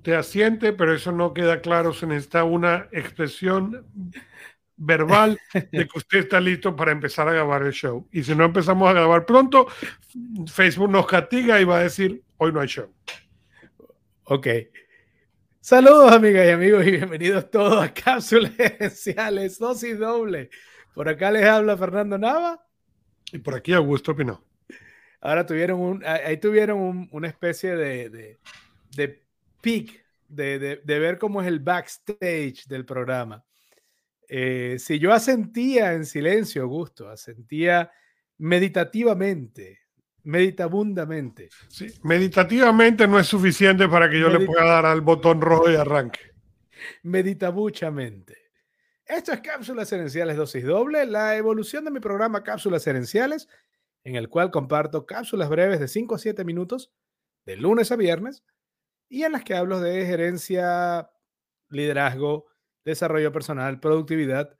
Usted asiente, pero eso no queda claro. Se necesita una expresión verbal de que usted está listo para empezar a grabar el show. Y si no empezamos a grabar pronto, Facebook nos castiga y va a decir, hoy no hay show. Ok. Saludos amigas y amigos y bienvenidos todos a Cápsulas Esenciales, dosis doble. Por acá les habla Fernando Nava. Y por aquí Augusto Pino. Ahora tuvieron un, ahí tuvieron una especie de, de, de peak, de, de, ver cómo es el backstage del programa. Eh, si yo asentía en silencio, Augusto, asentía meditativamente, meditabundamente. Sí, meditativamente no es suficiente para que yo le pueda dar al botón rojo y arranque. Meditabuchamente. Esto es Cápsulas Herenciales Dosis Doble, la evolución de mi programa Cápsulas Herenciales, en el cual comparto cápsulas breves de 5 a 7 minutos, de lunes a viernes, y en las que hablo de gerencia, liderazgo, desarrollo personal, productividad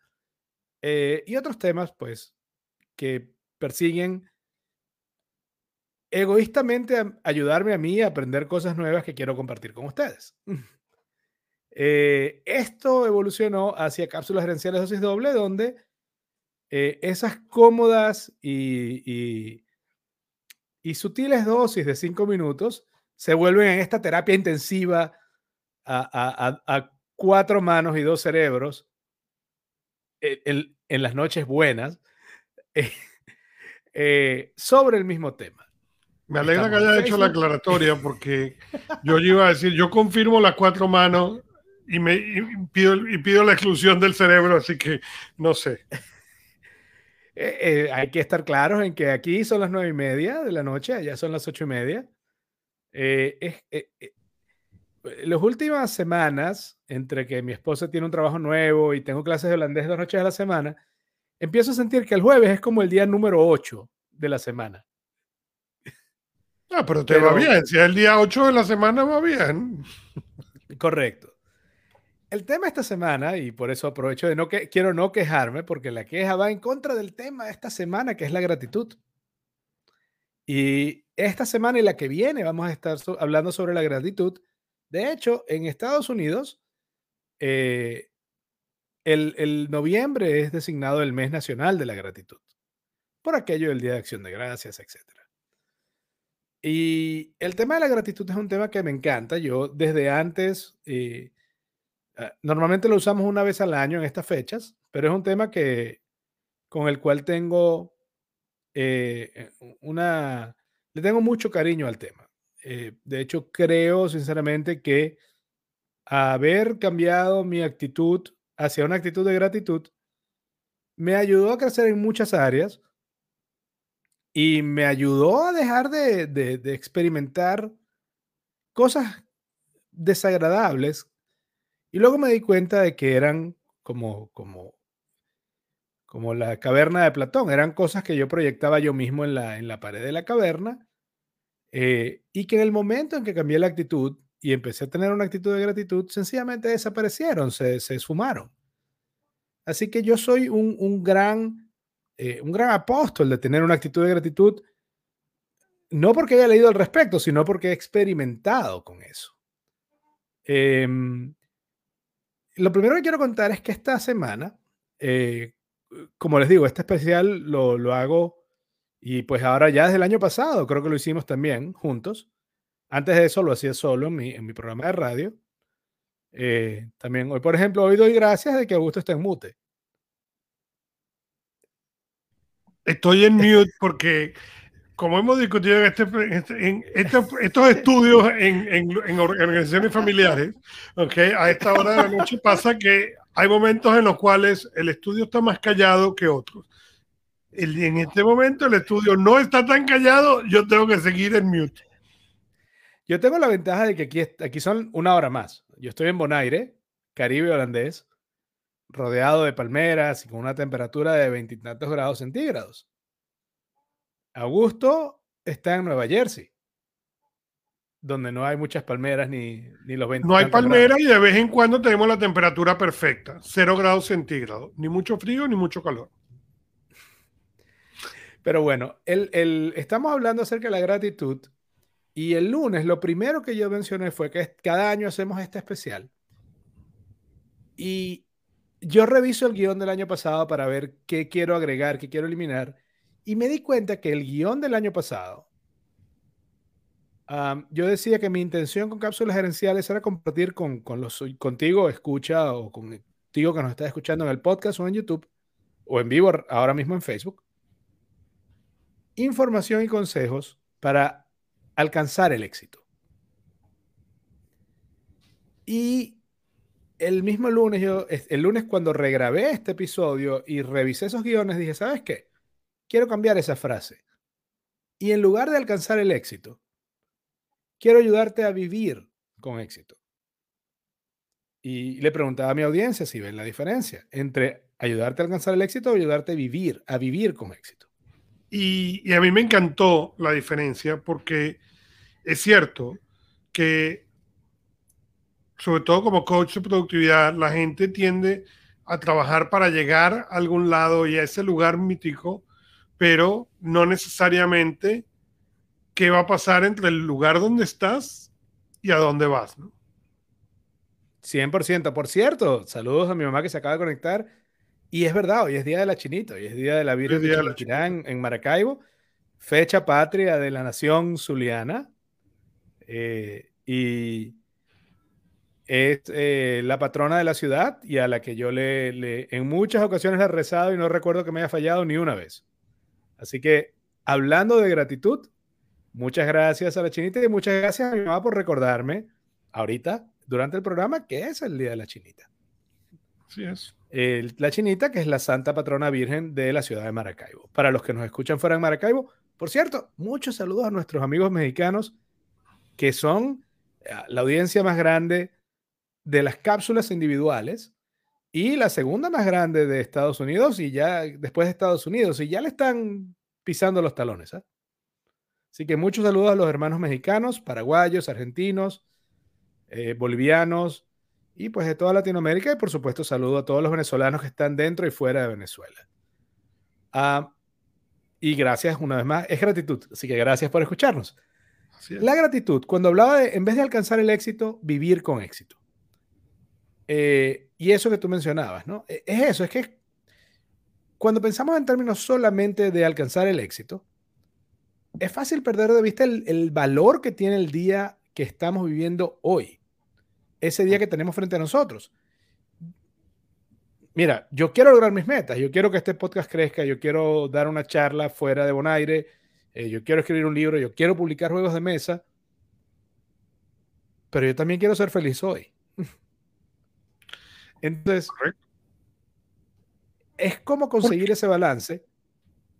eh, y otros temas, pues, que persiguen egoístamente ayudarme a mí a aprender cosas nuevas que quiero compartir con ustedes. Eh, esto evolucionó hacia cápsulas gerenciales dosis doble, donde eh, esas cómodas y, y, sutiles dosis de cinco minutos se vuelven en esta terapia intensiva a, cuatro manos y dos cerebros en, las noches buenas eh, sobre el mismo tema. Me alegra que haya hecho la aclaratoria porque yo iba a decir, yo confirmo las cuatro manos y, me, pido, y pido la exclusión del cerebro, así que no sé. Eh, eh, hay que estar claros en que aquí son las nueve y media de la noche, allá son las ocho y media. Eh, las últimas semanas, entre que mi esposa tiene un trabajo nuevo y tengo clases de holandés dos noches a la semana, empiezo a sentir que el jueves es como el día número ocho de la semana. Ah, pero te va bien. Si es el día 8 de la semana, va bien. Correcto. El tema esta semana, y por eso aprovecho de no que quiero no quejarme, porque la queja va en contra del tema de esta semana, que es la gratitud. Y esta semana y la que viene vamos a estar hablando sobre la gratitud. De hecho, en Estados Unidos, eh, el, noviembre es designado el mes nacional de la gratitud, por aquello del Día de Acción de Gracias, etc. Y el tema de la gratitud es un tema que me encanta. Yo desde antes, eh, ah, normalmente lo usamos una vez al año en estas fechas, pero es un tema que con el cual tengo eh, eh, una, le tengo mucho cariño al tema. de hecho, creo sinceramente que haber cambiado mi actitud hacia una actitud de gratitud me ayudó a crecer en muchas áreas y me ayudó a dejar de, experimentar cosas desagradables. Y luego me di cuenta de que eran como, como, como la caverna de Platón, eran cosas que yo proyectaba yo mismo en la, en la pared de la caverna. Eh, y que en el momento en que cambié la actitud y empecé a tener una actitud de gratitud, sencillamente desaparecieron, se, se esfumaron. Así que yo soy un, un gran eh, un gran apóstol de tener una actitud de gratitud, no porque haya leído al respecto, sino porque he experimentado con eso. Em, lo primero que quiero contar es que esta semana, eh, como les digo, este especial lo, lo, hago y pues ahora ya desde el año pasado, creo que lo hicimos también juntos. Antes de eso lo hacía solo en mi, en mi programa de radio. Eh, también hoy, por ejemplo, hoy doy gracias de que Augusto esté en mute. Estoy en mute porque, como hemos discutido en, este, en este, estos estudios en, organizaciones familiares, okay, a esta hora de la noche pasa que hay momentos en los cuales el estudio está más callado que otros. en este momento el estudio no está tan callado, yo tengo que seguir en mute. Yo tengo la ventaja de que aquí, aquí son una hora más. Yo estoy en Bonaire, Caribe holandés, rodeado de palmeras y con una temperatura de veintitantos grados centígrados. Augusto está en Nueva Jersey, donde no hay muchas palmeras ni, ni los ventos. No hay palmeras y de vez en cuando tenemos la temperatura perfecta, cero grados centígrados, ni mucho frío ni mucho calor. Pero bueno, el, el, estamos hablando acerca de la gratitud Y el lunes lo primero que yo mencioné fue que cada año hacemos este especial. Y yo reviso el guion del año pasado para ver qué quiero agregar, qué quiero eliminar. Y me di cuenta que el guion del año pasado, yo decía que mi intención con cápsulas gerenciales era compartir con, con los, contigo, escucha, o contigo que nos está escuchando en el podcast o en YouTube, o en vivo ahora mismo en Facebook, información y consejos para alcanzar el éxito. Y el mismo lunes, el lunes cuando regrabé este episodio y revisé esos guiones, dije, ¿sabes qué? Quiero cambiar esa frase. Y en lugar de alcanzar el éxito, quiero ayudarte a vivir con éxito. Y le preguntaba a mi audiencia si ven la diferencia entre ayudarte a alcanzar el éxito o ayudarte a vivir, a vivir con éxito. Y, y a mí me encantó la diferencia porque es cierto que, sobre todo como coach de productividad, la gente tiende a trabajar para llegar a algún lado y a ese lugar mítico, pero no necesariamente qué va a pasar entre el lugar donde estás y a dónde vas, ¿no? 100%. Por cierto, saludos a mi mamá que se acaba de conectar. Y es verdad, hoy es Día de la Chinita, hoy es Día de la Virgen de la en, en, Maracaibo, fecha patria de la nación zuliana. Eh, y es eh, la patrona de la ciudad y a la que yo le, en muchas ocasiones le he rezado y no recuerdo que me haya fallado ni una vez. Así que, hablando de gratitud, muchas gracias a la chinita y muchas gracias a mi mamá por recordarme ahorita, durante el programa, que es el Día de la Chinita. Así es. la chinita, que es la Santa Patrona Virgen de la ciudad de Maracaibo. Para los que nos escuchan fuera de Maracaibo, por cierto, muchos saludos a nuestros amigos mexicanos que son eh, la audiencia más grande de las cápsulas individuales y la segunda más grande de Estados Unidos y ya después de Estados Unidos y ya le están pisando los talones. ¿eh? Así que muchos saludos a los hermanos mexicanos, paraguayos, argentinos, eh, bolivianos y pues de toda Latinoamérica y por supuesto saludo a todos los venezolanos que están dentro y fuera de Venezuela. Ah, y gracias una vez más, es gratitud, así que gracias por escucharnos. La gratitud, cuando hablaba de, en vez de alcanzar el éxito, vivir con éxito. Eh, y eso que tú mencionabas, ¿no? E, es eso, es que cuando pensamos en términos solamente de alcanzar el éxito, es fácil perder de vista el, el valor que tiene el día que estamos viviendo hoy, ese día que tenemos frente a nosotros. Mira, yo quiero lograr mis metas, yo quiero que este podcast crezca, yo quiero dar una charla fuera de Bonaire, eh, yo quiero escribir un libro, yo quiero publicar juegos de mesa, pero yo también quiero ser feliz hoy. Entonces, es como conseguir ese balance.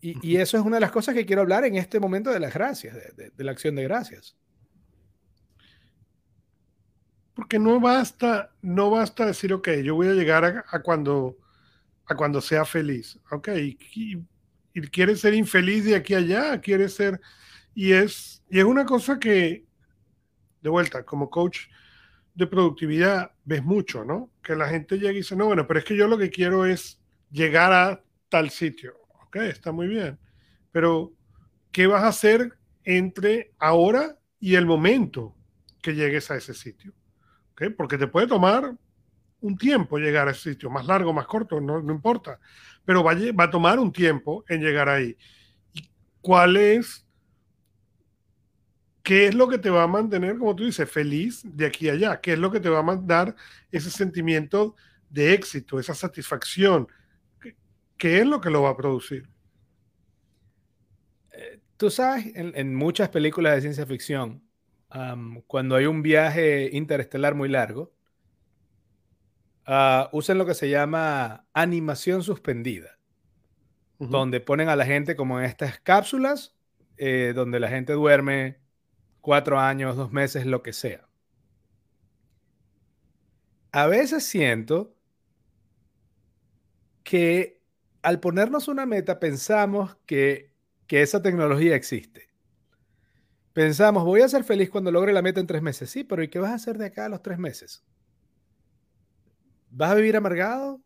Y, eso es una de las cosas que quiero hablar en este momento de las gracias, de, la acción de gracias. Porque no basta, no basta decir, ok, yo voy a llegar a, cuando, a cuando sea feliz. Ok, y, y quiere ser infeliz de aquí a allá, quiere ser... Y es, y es una cosa que, de vuelta, como coach de productividad, ves mucho, ¿no? Que la gente llega y dice, no, bueno, pero es que yo lo que quiero es llegar a tal sitio. Ok, está muy bien. Pero, ¿qué vas a hacer entre ahora y el momento que llegues a ese sitio? ¿Okay? Porque te puede tomar un tiempo llegar a ese sitio, más largo, más corto, no, importa, pero va, a tomar un tiempo en llegar ahí. ¿Y ¿Cuál es? ¿Qué es lo que te va a mantener, como tú dices, feliz de aquí a allá? ¿Qué es lo que te va a mandar ese sentimiento de éxito, esa satisfacción? ¿Qué, es lo que lo va a producir? Eh, tú sabes, en, muchas películas de ciencia ficción, cuando hay un viaje interestelar muy largo, uh, usan lo que se llama animación suspendida, donde ponen a la gente como en estas cápsulas, eh, donde la gente duerme cuatro años, dos meses, lo que sea. A veces siento que al ponernos una meta pensamos que, que esa tecnología existe. Pensamos, voy a ser feliz cuando logre la meta en tres meses. Sí, pero ¿y qué vas a hacer de acá a los tres meses? ¿Vas a vivir amargado?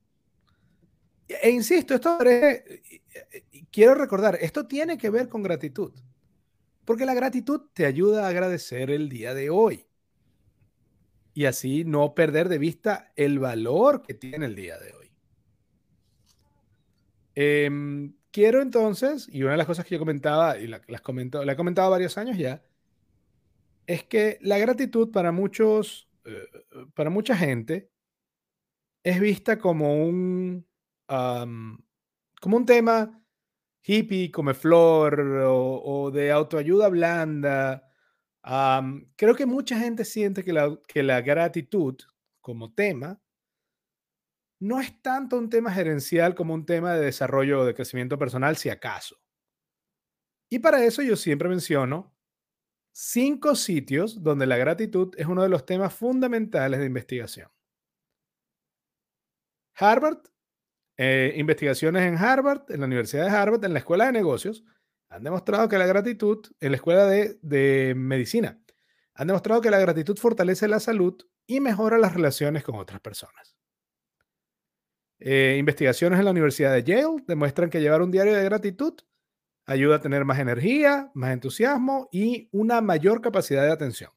E insisto, esto quiero recordar, esto tiene que ver con gratitud. Porque la gratitud te ayuda a agradecer el día de hoy. Y así no perder de vista el valor que tiene el día de hoy. Em, quiero entonces, y una de las cosas que yo comentaba, y la, las comento, la he comentado varios años ya, es que la gratitud para muchos, eh, para mucha gente, es vista como un, como un tema hippie, come flor o, de autoayuda blanda. creo que mucha gente siente que la, que la gratitud como tema no es tanto un tema gerencial como un tema de desarrollo o de crecimiento personal, si acaso. Y para eso yo siempre menciono cinco sitios donde la gratitud es uno de los temas fundamentales de investigación. Harvard, eh, investigaciones en Harvard, en la Universidad de Harvard, en la Escuela de Negocios, han demostrado que la gratitud, en la Escuela de, Medicina, han demostrado que la gratitud fortalece la salud y mejora las relaciones con otras personas. Eh, investigaciones en la Universidad de Yale demuestran que llevar un diario de gratitud ayuda a tener más energía, más entusiasmo y una mayor capacidad de atención.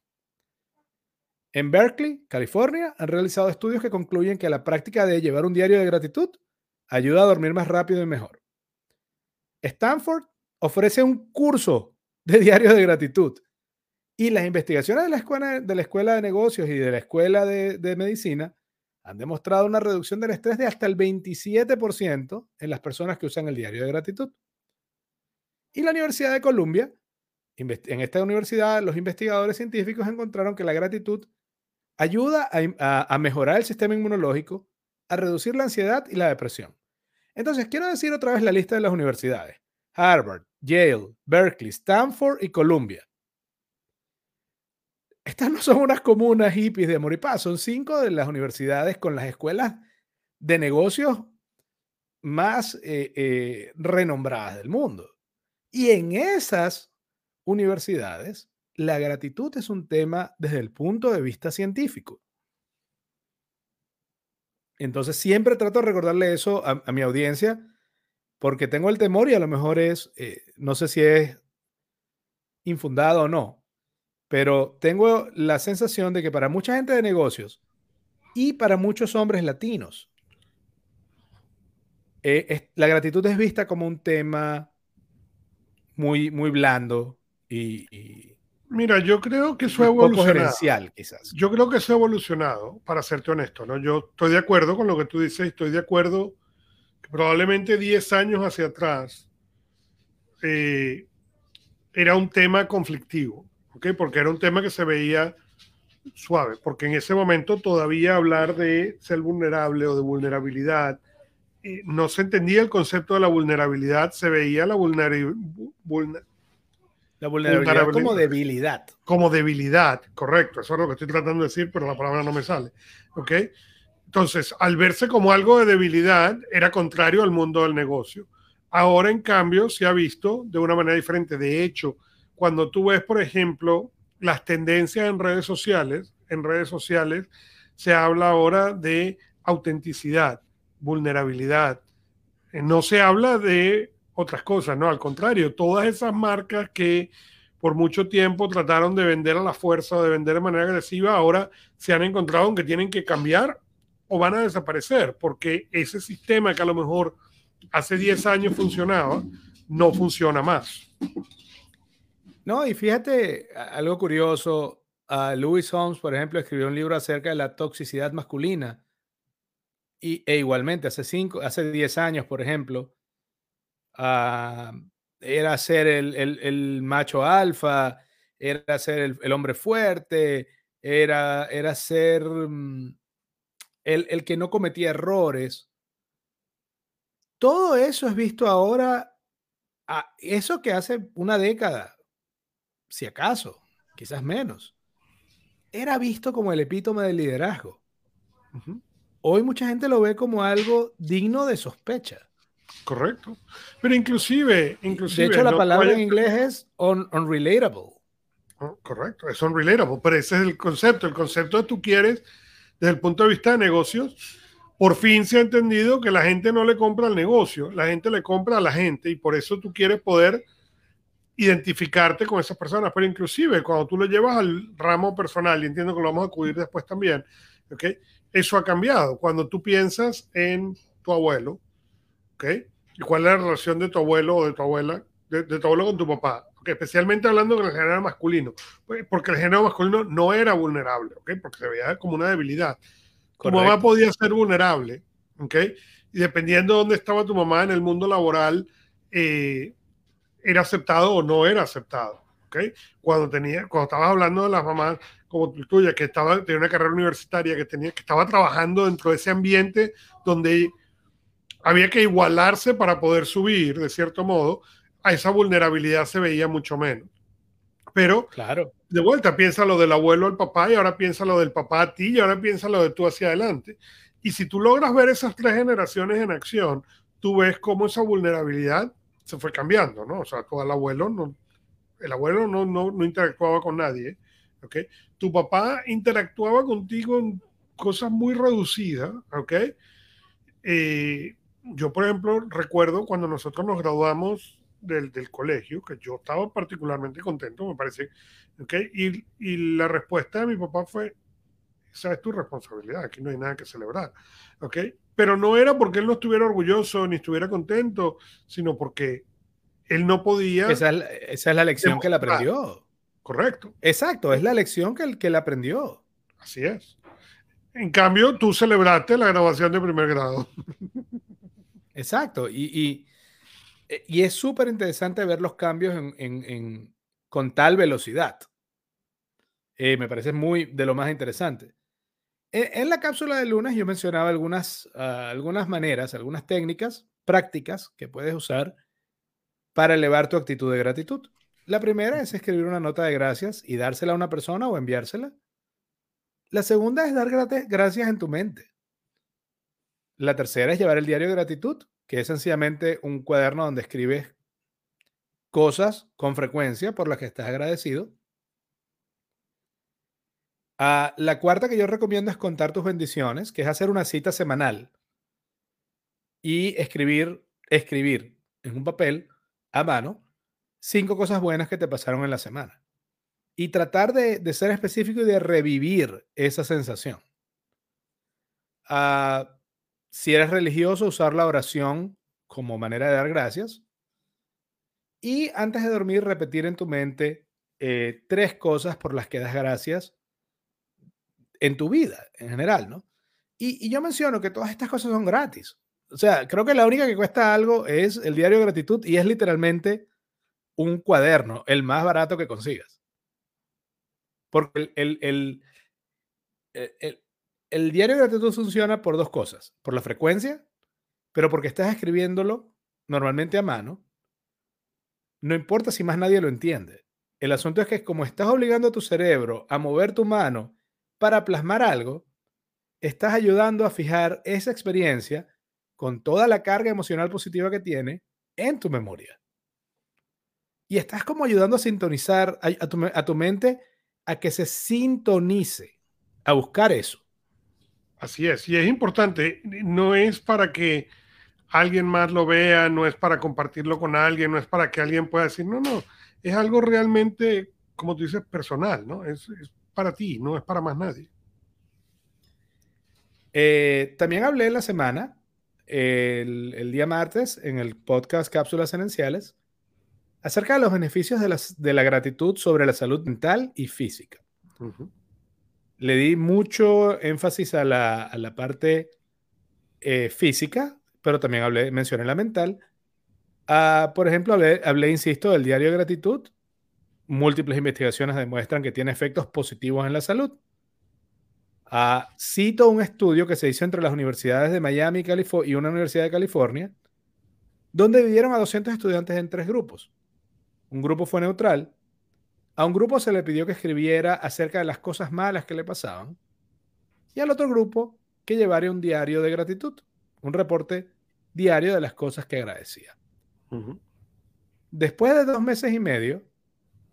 En Berkeley, California, han realizado estudios que concluyen que la práctica de llevar un diario de gratitud ayuda a dormir más rápido y mejor. Stanford ofrece un curso de diario de gratitud y las investigaciones de la escuela de, la escuela de negocios y de la escuela de, de medicina han demostrado una reducción del estrés de hasta el 27% en las personas que usan el diario de gratitud. Y la Universidad de Columbia, en esta universidad, los investigadores científicos encontraron que la gratitud ayuda a, mejorar el sistema inmunológico, a reducir la ansiedad y la depresión. Entonces, quiero decir otra vez la lista de las universidades. Harvard, Yale, Berkeley, Stanford y Columbia. Estas no son unas comunas hippies de amor y son cinco de las universidades con las escuelas de negocios más eh, eh, renombradas del mundo. Y en esas universidades la gratitud es un tema desde el punto de vista científico. Entonces siempre trato de recordarle eso a, mi audiencia porque tengo el temor y a lo mejor es, eh, no sé si es infundado o no, pero tengo la sensación de que para mucha gente de negocios y para muchos hombres latinos, eh, la gratitud es vista como un tema muy, muy blando y Mira, yo creo que eso ha evolucionado. quizás. Yo creo que eso ha evolucionado, para serte honesto, ¿no? Yo estoy de acuerdo con lo que tú dices, estoy de acuerdo que probablemente 10 años hacia atrás eh, era un tema conflictivo, ¿ok? Porque era un tema que se veía suave, porque en ese momento todavía hablar de ser vulnerable o de vulnerabilidad, eh, no se entendía el concepto de la vulnerabilidad, se veía la vulnerabilidad la vulnerabilidad, como debilidad. Como debilidad, correcto. Eso es lo que estoy tratando de decir, pero la palabra no me sale. ¿Ok? Entonces, al verse como algo de debilidad, era contrario al mundo del negocio. Ahora, en cambio, se ha visto de una manera diferente. De hecho, cuando tú ves, por ejemplo, las tendencias en redes sociales, en redes sociales se habla ahora de autenticidad, vulnerabilidad. No se habla de otras cosas, ¿no? Al contrario, todas esas marcas que por mucho tiempo trataron de vender a la fuerza o de vender de manera agresiva, ahora se han encontrado en que tienen que cambiar o van a desaparecer, porque ese sistema que a lo mejor hace 10 años funcionaba, no funciona más. No, y fíjate algo curioso, uh, Louis Holmes, por ejemplo, escribió un libro acerca de la toxicidad masculina. Y, e igualmente, hace, cinco, hace 10 años, por ejemplo, Ah, era ser el, macho alfa, era ser el, hombre fuerte, era, era ser mm, el, que no cometía errores. Todo eso es visto ahora, a eso que hace una década, si acaso, quizás menos, era visto como el epítome del liderazgo. Hoy mucha gente lo ve como algo digno de sospecha. Correcto. Pero inclusive, inclusive... De hecho, la palabra en inglés es unrelatable. Oh, correcto, es unrelatable, pero ese es el concepto. El concepto de tú quieres, desde el punto de vista de negocios, por fin se ha entendido que la gente no le compra al negocio, la gente le compra a la gente y por eso tú quieres poder identificarte con esas personas, pero inclusive cuando tú lo llevas al ramo personal, y entiendo que lo vamos a acudir después también, ¿ok? Eso ha cambiado. Cuando tú piensas en tu abuelo, ¿ok? ¿Y cuál es la relación de tu abuelo o de tu abuela, de, tu abuelo con tu papá? Especialmente hablando con el género masculino, pues, porque el género masculino no era vulnerable, ¿ok? Porque se veía como una debilidad. Tu mamá podía ser vulnerable, ¿ok? Y dependiendo de dónde estaba tu mamá en el mundo laboral, eh, era aceptado o no era aceptado. ¿okay? Cuando, tenía, cuando estabas hablando de las mamás como tuya, que estaba, tenía una carrera universitaria, que, tenía, que estaba trabajando dentro de ese ambiente donde había que igualarse para poder subir, de cierto modo, a esa vulnerabilidad se veía mucho menos. Pero, claro. de vuelta, piensa lo del abuelo al papá y ahora piensa lo del papá a ti y ahora piensa lo de tú hacia adelante. Y si tú logras ver esas tres generaciones en acción, tú ves cómo esa vulnerabilidad se fue cambiando, ¿no? O sea, todo el abuelo no, el abuelo no, no, interactuaba con nadie, ¿ok? Tu papá interactuaba contigo en cosas muy reducidas, ¿ok? Eh, yo, por ejemplo, recuerdo cuando nosotros nos graduamos del, colegio, que yo estaba particularmente contento, me parece, ¿ok? Y la respuesta de mi papá fue, esa es tu responsabilidad, aquí no hay nada que celebrar, ¿ok? Pero no era porque él no estuviera orgulloso ni estuviera contento, sino porque él no podía... Esa es, la lección que él aprendió. Correcto. Exacto, es la lección que él, que él aprendió. Así es. En cambio, tú celebraste la graduación de primer grado. Exacto, y, y, es súper interesante ver los cambios con tal velocidad. Eh, me parece muy de lo más interesante. En, la cápsula de lunes yo mencionaba algunas, ah, algunas maneras, algunas técnicas prácticas que puedes usar para elevar tu actitud de gratitud. La primera es escribir una nota de gracias y dársela a una persona o enviársela. La segunda es dar gracias en tu mente. La tercera es llevar el diario de gratitud, que es sencillamente un cuaderno donde escribes cosas con frecuencia por las que estás agradecido Ah, la cuarta que yo recomiendo es contar tus bendiciones, que es hacer una cita semanal y escribir, escribir en un papel a mano cinco cosas buenas que te pasaron en la semana. Y tratar de, ser específico y de revivir esa sensación. Ah, si eres religioso, usar la oración como manera de dar gracias. Y antes de dormir, repetir en tu mente eh, tres cosas por las que das gracias en tu vida en general, ¿no? Y, yo menciono que todas estas cosas son gratis. O sea, creo que la única que cuesta algo es el diario de gratitud y es literalmente un cuaderno, el más barato que consigas. Porque el, el, el, el, diario de gratitud funciona por dos cosas, por la frecuencia, pero porque estás escribiéndolo normalmente a mano, no importa si más nadie lo entiende. El asunto es que como estás obligando a tu cerebro a mover tu mano para plasmar algo, estás ayudando a fijar esa experiencia con toda la carga emocional positiva que tiene en tu memoria. Y estás como ayudando a sintonizar a, tu, mente a que se sintonice, a buscar eso. Así es, y es importante, no es para que alguien más lo vea, no es para compartirlo con alguien, no es para que alguien pueda decir, no, no, es algo realmente, como tú dices, personal, ¿no? Es para ti, no es para más nadie. Eh, también hablé la semana, el, día martes, en el podcast Cápsulas Esenciales, acerca de los beneficios de, de la gratitud sobre la salud mental y física. Le di mucho énfasis a la, parte eh, física, pero también hablé, mencioné la mental. Ah, por ejemplo, hablé, hablé, insisto, del diario de gratitud, múltiples investigaciones demuestran que tiene efectos positivos en la salud. Ah, cito un estudio que se hizo entre las universidades de Miami y una universidad de California, donde dividieron a 200 estudiantes en tres grupos. Un grupo fue neutral, a un grupo se le pidió que escribiera acerca de las cosas malas que le pasaban, y al otro grupo que llevara un diario de gratitud, un reporte diario de las cosas que agradecía. Después de dos meses y medio,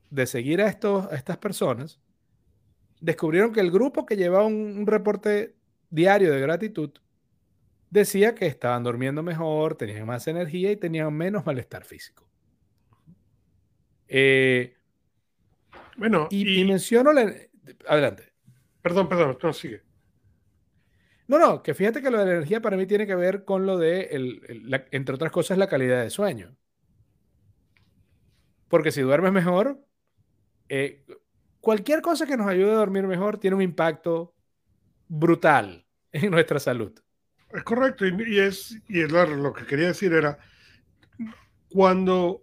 de seguir a, estos, a estas personas, descubrieron que el grupo que llevaba un, reporte diario de gratitud decía que estaban durmiendo mejor, tenían más energía y tenían menos malestar físico. Eh, bueno, y, menciono la... Adelante. Perdón, perdón, no sigue. No, no, que fíjate que lo de la energía para mí tiene que ver con lo de, entre otras cosas, la calidad de sueño. Porque si duermes mejor, eh, cualquier cosa que nos ayude a dormir mejor tiene un impacto brutal en nuestra salud. Es correcto, y, es, y es lo que quería decir era, cuando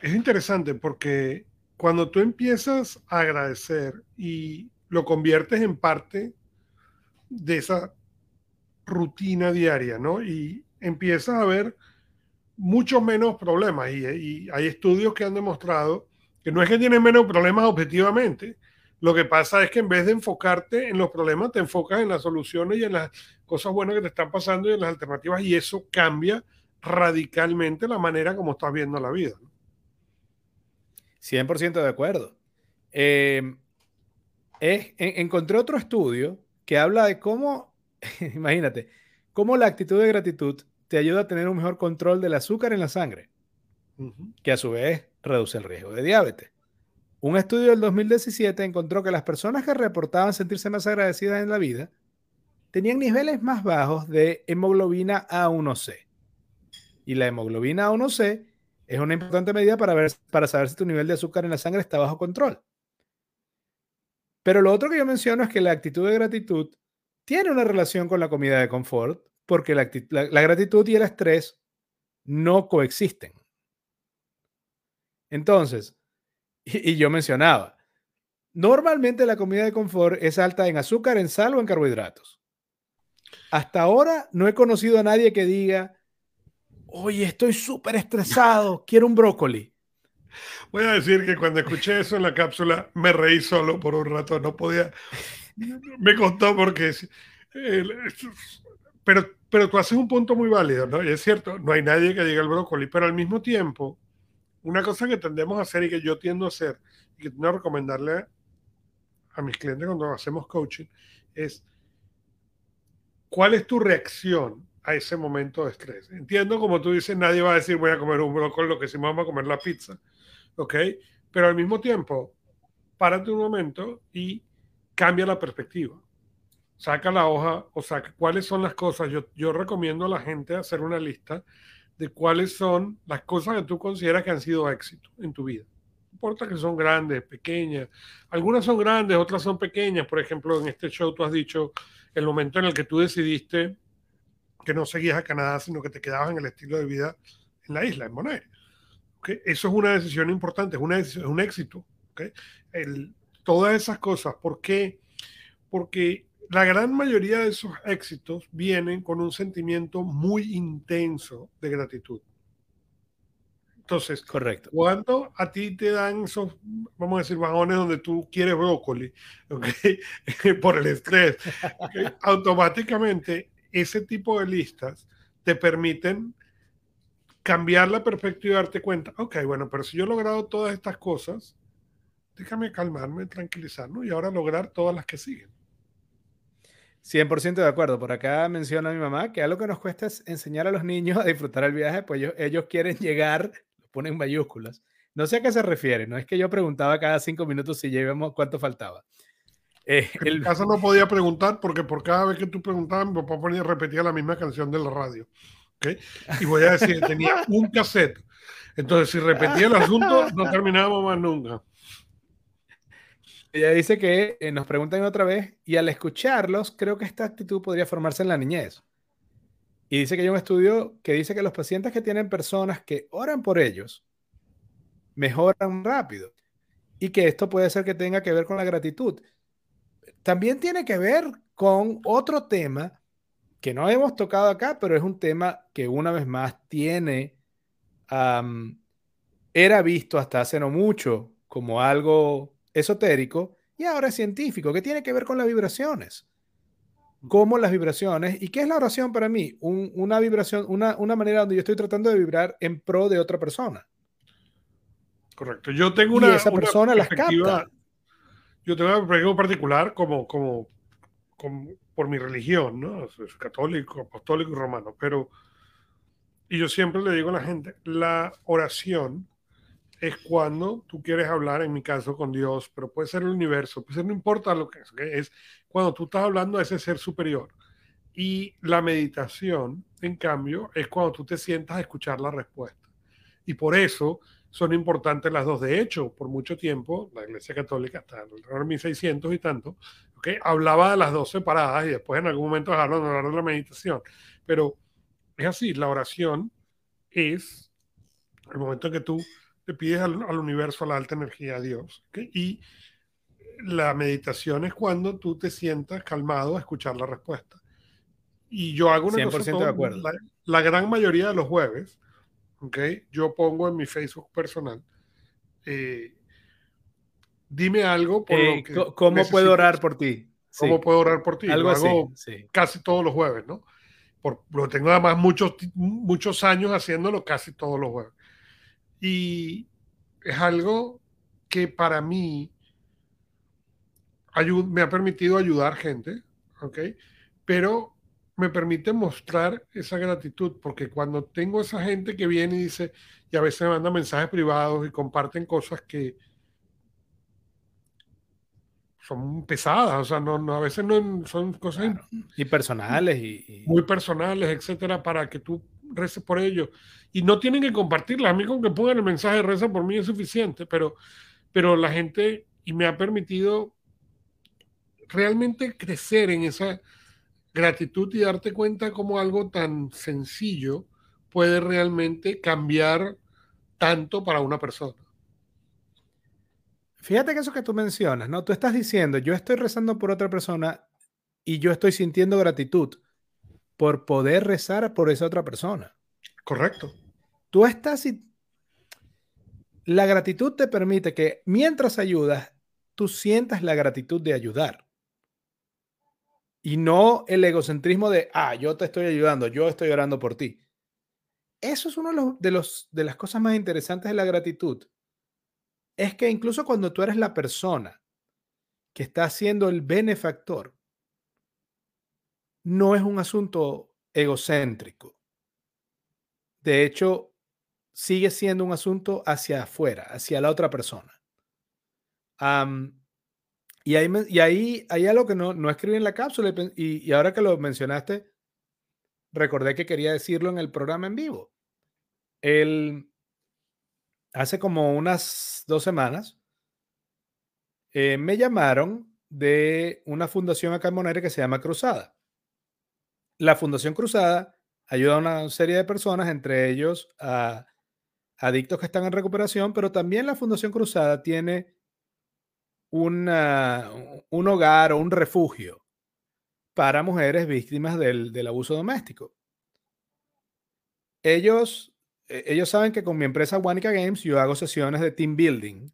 es interesante porque cuando tú empiezas a agradecer y lo conviertes en parte de esa rutina diaria, ¿no? Y empiezas a ver mucho menos problemas. Y, hay estudios que han demostrado que no es que tienen menos problemas objetivamente. Lo que pasa es que en vez de enfocarte en los problemas, te enfocas en las soluciones y en las cosas buenas que te están pasando y en las alternativas. Y eso cambia radicalmente la manera como estás viendo la vida. 100% de acuerdo. Eh, encontré otro estudio que habla de cómo, imagínate, cómo la actitud de gratitud te ayuda a tener un mejor control del azúcar en la sangre, que a su vez reduce el riesgo de diabetes. Un estudio del 2017 encontró que las personas que reportaban sentirse más agradecidas en la vida tenían niveles más bajos de hemoglobina A1C. Y la hemoglobina A1C es una importante medida para, ver, para saber si tu nivel de azúcar en la sangre está bajo control. Pero lo otro que yo menciono es que la actitud de gratitud tiene una relación con la comida de confort, porque la, gratitud y el estrés no coexisten. Entonces, y, y, yo mencionaba, normalmente la comida de confort es alta en azúcar, en sal o en carbohidratos. Hasta ahora no he conocido a nadie que diga, oye, estoy súper estresado, quiero un brócoli. Voy a decir que cuando escuché eso en la cápsula me reí solo por un rato, no podía, me costó porque... pero, pero tú haces un punto muy válido, ¿no? Y es cierto, no hay nadie que diga el brócoli, pero al mismo tiempo, una cosa que tendemos a hacer y que yo tiendo a hacer y que tiendo a recomendarle a mis clientes cuando hacemos coaching es cuál es tu reacción a ese momento de estrés. Entiendo, como tú dices, nadie va a decir voy a comer un brócoli, lo que sí vamos a comer la pizza. ¿ok? Pero al mismo tiempo, párate un momento y cambia la perspectiva. Saca la hoja o saca cuáles son las cosas. Yo, yo recomiendo a la gente hacer una lista de cuáles son las cosas que tú consideras que han sido éxito en tu vida. No importa que son grandes, pequeñas. Algunas son grandes, otras son pequeñas. Por ejemplo, en este show tú has dicho el momento en el que tú decidiste que no seguías a Canadá, sino que te quedabas en el estilo de vida en la isla, en Bonaire. Eso es una decisión importante, es, una es un éxito. todas esas cosas, ¿por qué? Porque la gran mayoría de esos éxitos vienen con un sentimiento muy intenso de gratitud. Entonces, correcto. Cuando a ti te dan esos, vamos a decir, vagones donde tú quieres brócoli, por el estrés, automáticamente ese tipo de listas te permiten cambiar la perspectiva y darte cuenta, ok, bueno, pero si yo he logrado todas estas cosas, déjame calmarme, tranquilizar, ¿no? Y ahora lograr todas las que siguen. 100% de acuerdo. Por acá menciona mi mamá que algo que nos cuesta es enseñar a los niños a disfrutar el viaje, pues ellos, ellos quieren llegar, lo ponen mayúsculas. No sé a qué se refiere, no es que yo preguntaba cada cinco minutos si llevamos cuánto faltaba. Eh, en el caso no podía preguntar porque por cada vez que tú preguntabas, mi papá ponía repetía la misma canción de la radio. Y voy a decir, tenía un cassette. Entonces, si repetía el asunto, no terminábamos más nunca. Ella dice que eh, nos preguntan otra vez y al escucharlos, creo que esta actitud podría formarse en la niñez. Y dice que hay un estudio que dice que los pacientes que tienen personas que oran por ellos mejoran rápido y que esto puede ser que tenga que ver con la gratitud. También tiene que ver con otro tema que no hemos tocado acá, pero es un tema que una vez más tiene, era visto hasta hace no mucho como algo esotérico y ahora es científico, que tiene que ver con las vibraciones. Cómo las vibraciones, ¿y qué es la oración para mí? una vibración, una, una manera donde yo estoy tratando de vibrar en pro de otra persona. Correcto. Yo tengo una. Y esa persona las capta. Yo tengo una perspectiva particular como, como, como por mi religión, ¿no? Es católico, apostólico y romano, pero, y yo siempre le digo a la gente, la oración es cuando tú quieres hablar, en mi caso, con Dios, pero puede ser el universo, pues no importa lo que es, es cuando tú estás hablando a ese ser superior. Y la meditación, en cambio, es cuando tú te sientas a escuchar la respuesta. Y por eso son importantes las dos. De hecho, por mucho tiempo, la Iglesia Católica, hasta el 1600 y tanto, ¿okay? hablaba de las dos separadas y después en algún momento dejaron de de la meditación. Pero es así, la oración es el momento en que tú le pides al, universo, a la alta energía, a Dios. Y la meditación es cuando tú te sientas calmado a escuchar la respuesta. Y yo hago una 100% cosa de acuerdo. La, gran mayoría de los jueves, ¿okay? yo pongo en mi Facebook personal, eh, dime algo por lo que ¿Cómo puedo orar por ti? ¿Cómo puedo orar por ti? Algo lo hago casi todos los jueves, ¿no? Por, lo tengo además muchos, muchos años haciéndolo casi todos los jueves. Y es algo que para mí me ha permitido ayudar gente, ¿ok? Pero me permite mostrar esa gratitud, porque cuando tengo esa gente que viene y dice, y a veces me manda mensajes privados y comparten cosas que son pesadas, o sea, no, no a veces no son cosas y personales y, muy personales, etcétera, para que tú reces por ellos y no tienen que compartirla, a mí con que pongan el mensaje de reza por mí es suficiente, pero pero la gente y me ha permitido realmente crecer en esa gratitud y darte cuenta cómo algo tan sencillo puede realmente cambiar tanto para una persona. Fíjate que eso que tú mencionas, ¿no? Tú estás diciendo, yo estoy rezando por otra persona y yo estoy sintiendo gratitud por poder rezar por esa otra persona. Correcto. Tú estás y la gratitud te permite que mientras ayudas, tú sientas la gratitud de ayudar y no el egocentrismo de, ah, yo te estoy ayudando, yo estoy orando por ti. Eso es uno de, los, de, las cosas más interesantes de la gratitud. Es que incluso cuando tú eres la persona que está siendo el benefactor, no es un asunto egocéntrico. De hecho, sigue siendo un asunto hacia afuera, hacia la otra persona. Y ahí, y ahí hay algo que no, no escribí en la cápsula y, ahora que lo mencionaste, recordé que quería decirlo en el programa en vivo. El, hace como unas dos semanas eh, me llamaron de una fundación acá en Monterrey que se llama Cruzada. La Fundación Cruzada ayuda a una serie de personas, entre ellos a adictos que están en recuperación, pero también la Fundación Cruzada tiene un hogar o un refugio para mujeres víctimas del, abuso doméstico. Ellos, e, ellos saben que con mi empresa Wanica Games yo hago sesiones de team building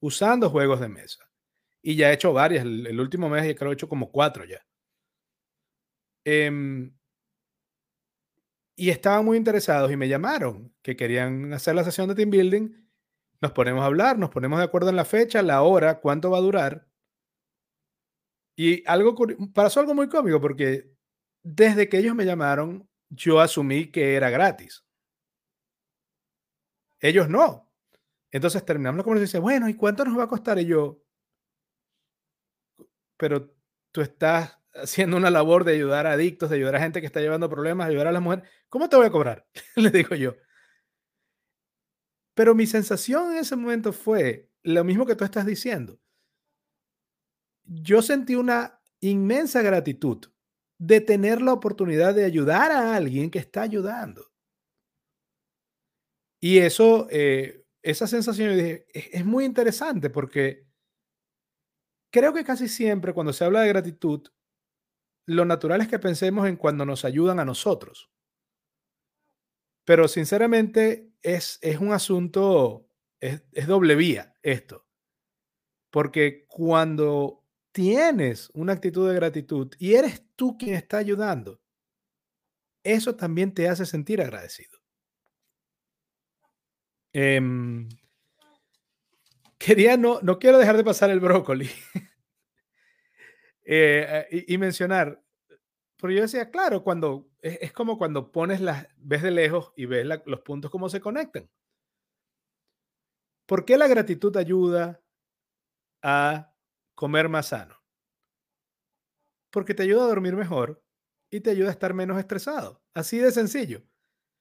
usando juegos de mesa. Y ya he hecho varias. El, último mes creo que he hecho como cuatro ya. Em, y estaban muy interesados y me llamaron que querían hacer la sesión de team building nos ponemos a hablar, nos ponemos de acuerdo en la fecha, la hora, cuánto va a durar. Y algo pasó algo muy cómico porque desde que ellos me llamaron, yo asumí que era gratis. Ellos no. Entonces terminamos la conversación y dice, bueno, ¿y cuánto nos va a costar? Y yo, pero tú estás haciendo una labor de ayudar a adictos, de ayudar a gente que está llevando problemas, ayudar a las mujeres. ¿Cómo te voy a cobrar? Le digo yo. Pero mi sensación en ese momento fue lo mismo que tú estás diciendo. Yo sentí una inmensa gratitud de tener la oportunidad de ayudar a alguien que está ayudando. Y eso, eh, esa sensación, es, es muy interesante porque creo que casi siempre cuando se habla de gratitud, lo natural es que pensemos en cuando nos ayudan a nosotros. Pero sinceramente es, es un asunto, es, doble vía esto. Porque cuando tienes una actitud de gratitud y eres tú quien está ayudando, eso también te hace sentir agradecido. Em, quería, no, no quiero dejar de pasar el brócoli eh, y, y, mencionar, pero yo decía, claro, cuando es, como cuando pones las, ves de lejos y ves los puntos cómo se conectan. ¿Por qué la gratitud ayuda a comer más sano? Porque te ayuda a dormir mejor y te ayuda a estar menos estresado. Así de sencillo.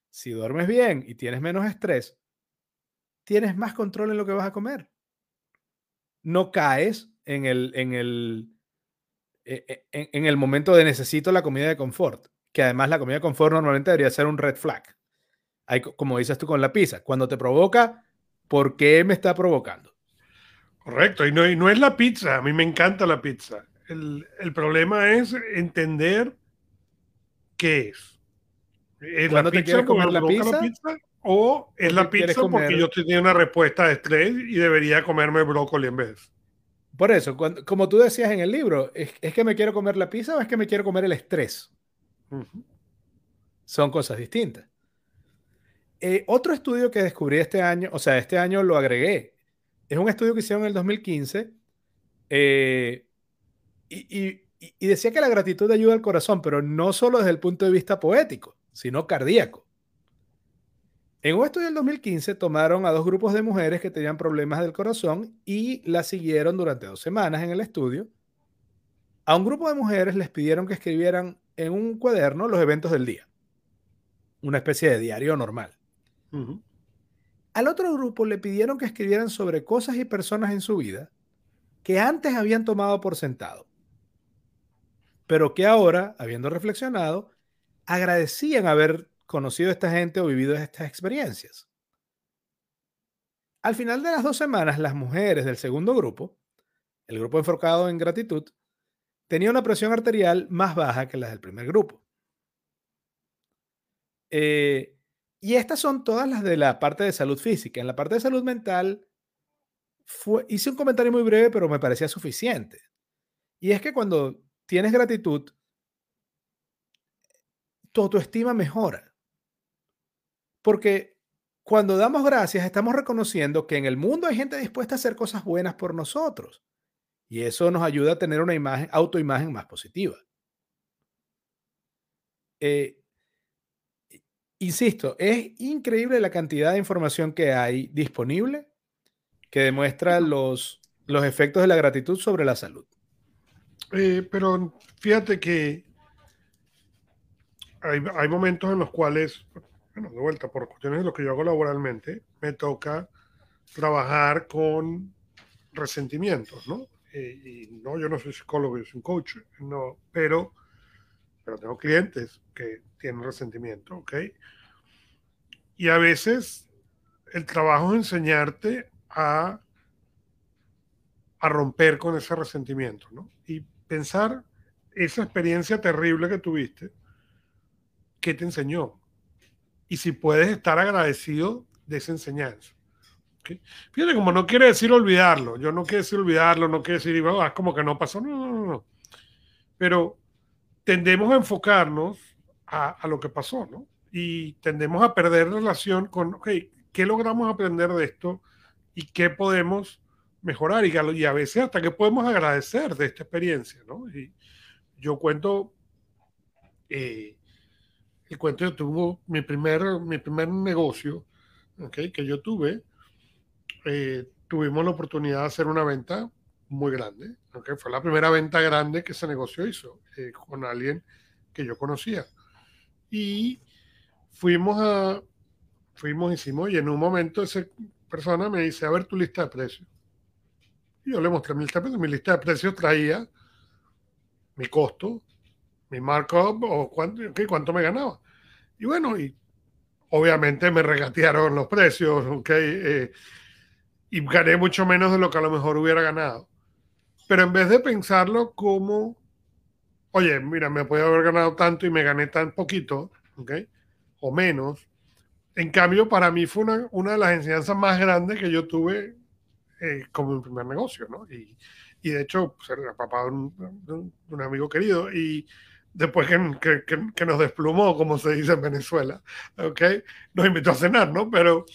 Si duermes bien y tienes menos estrés, tienes más control en lo que vas a comer. No caes en el, en el, e, e, en, el momento de necesito la comida de confort, que además la comida de confort normalmente debería ser un red flag. Hay, como dices tú con la pizza, cuando te provoca, ¿por qué me está provocando? Correcto, y no, no es la pizza, a mí me encanta la pizza. El, el problema es entender qué es. ¿Es la pizza comer la pizza? ¿O es la pizza porque yo tenía una respuesta de estrés y debería comerme brócoli en vez? Por eso, como tú decías en el libro, ¿es, que me quiero comer la pizza o es que me quiero comer el estrés? Son cosas distintas. Eh, otro estudio que descubrí este año, o sea, este año lo agregué, es un estudio que hicieron en el 2015 eh, y, y decía que la gratitud ayuda al corazón, pero no solo desde el punto de vista poético, sino cardíaco. En un estudio del 2015 tomaron a dos grupos de mujeres que tenían problemas del corazón y las siguieron durante dos semanas en el estudio. A un grupo de mujeres les pidieron que escribieran en un cuaderno los eventos del día, una especie de diario normal. Al otro grupo le pidieron que escribieran sobre cosas y personas en su vida que antes habían tomado por sentado, pero que ahora, habiendo reflexionado, agradecían haber conocido a esta gente o vivido estas experiencias. Al final de las dos semanas, las mujeres del segundo grupo, el grupo enfocado en gratitud, tenían una presión arterial más baja que las del primer grupo. Eh, y estas son todas las de la parte de salud física. En la parte de salud mental, hice un comentario muy breve, pero me parecía suficiente. Y es que cuando tienes gratitud, tu autoestima mejora. Porque cuando damos gracias, estamos reconociendo que en el mundo hay gente dispuesta a hacer cosas buenas por nosotros. Y eso nos ayuda a tener una imagen, autoimagen más positiva. Eh, insisto, es increíble la cantidad de información que hay disponible que demuestra los, los efectos de la gratitud sobre la salud. Eh, pero fíjate que hay, hay, momentos en los cuales bueno, de vuelta, por cuestiones de lo que yo hago laboralmente, me toca trabajar con resentimientos, ¿no? Eh, y no, yo no soy psicólogo, yo soy un coach, no, pero, pero tengo clientes que tienen resentimiento, ¿ok? Y a veces el trabajo es enseñarte a, a romper con ese resentimiento, ¿no? Y pensar esa experiencia terrible que tuviste, ¿qué te enseñó? Y si puedes estar agradecido de esa enseñanza. Fíjate, como no quiere decir olvidarlo, yo no quiero decir olvidarlo, no quiere decir, oh, como que no pasó, no, no, no. Pero tendemos a enfocarnos a, a, lo que pasó, ¿no? Y tendemos a perder relación con, ok, ¿qué logramos aprender de esto? ¿Y qué podemos mejorar? Y a, y a veces hasta qué podemos agradecer de esta experiencia, ¿no? Y yo cuento eh, el cuento, yo tuve mi primer, mi primer negocio okay, que yo tuve. Eh, tuvimos la oportunidad de hacer una venta muy grande. Okay, fue la primera venta grande que ese negocio hizo eh, con alguien que yo conocía. Y fuimos a, fuimos, hicimos, y en un momento esa persona me dice, a ver tu lista de precios. Y yo le mostré mi lista de precios. Mi lista de precios traía mi costo, mi markup o cuánto, cuánto me ganaba. Y bueno, y obviamente me regatearon los precios, ¿ok? Eh, y gané mucho menos de lo que a lo mejor hubiera ganado. Pero en vez de pensarlo como, oye, mira, me puede haber ganado tanto y me gané tan poquito, ¿ok? O menos. En cambio, para mí fue una, una de las enseñanzas más grandes que yo tuve eh, como mi primer negocio, ¿no? Y, y de hecho, pues, era papá de un, de un amigo querido y después que, que, que, nos desplumó, como se dice en Venezuela, ¿ok? Nos invitó a cenar, ¿no? Pero,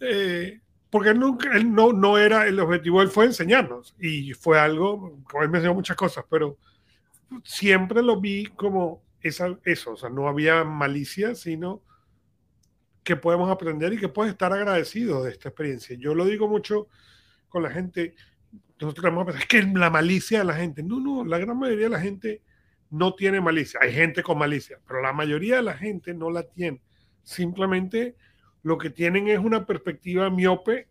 eh, porque nunca, él no, no era, el objetivo él fue enseñarnos y fue algo, como él me enseñó muchas cosas, pero siempre lo vi como esa, eso, o sea, no había malicia, sino que podemos aprender y que puedes estar agradecido de esta experiencia. Yo lo digo mucho con la gente, nosotros tenemos pensar, es que la malicia de la gente, no, no, la gran mayoría de la gente no tiene malicia. Hay gente con malicia, pero la mayoría de la gente no la tiene. Simplemente lo que tienen es una perspectiva miope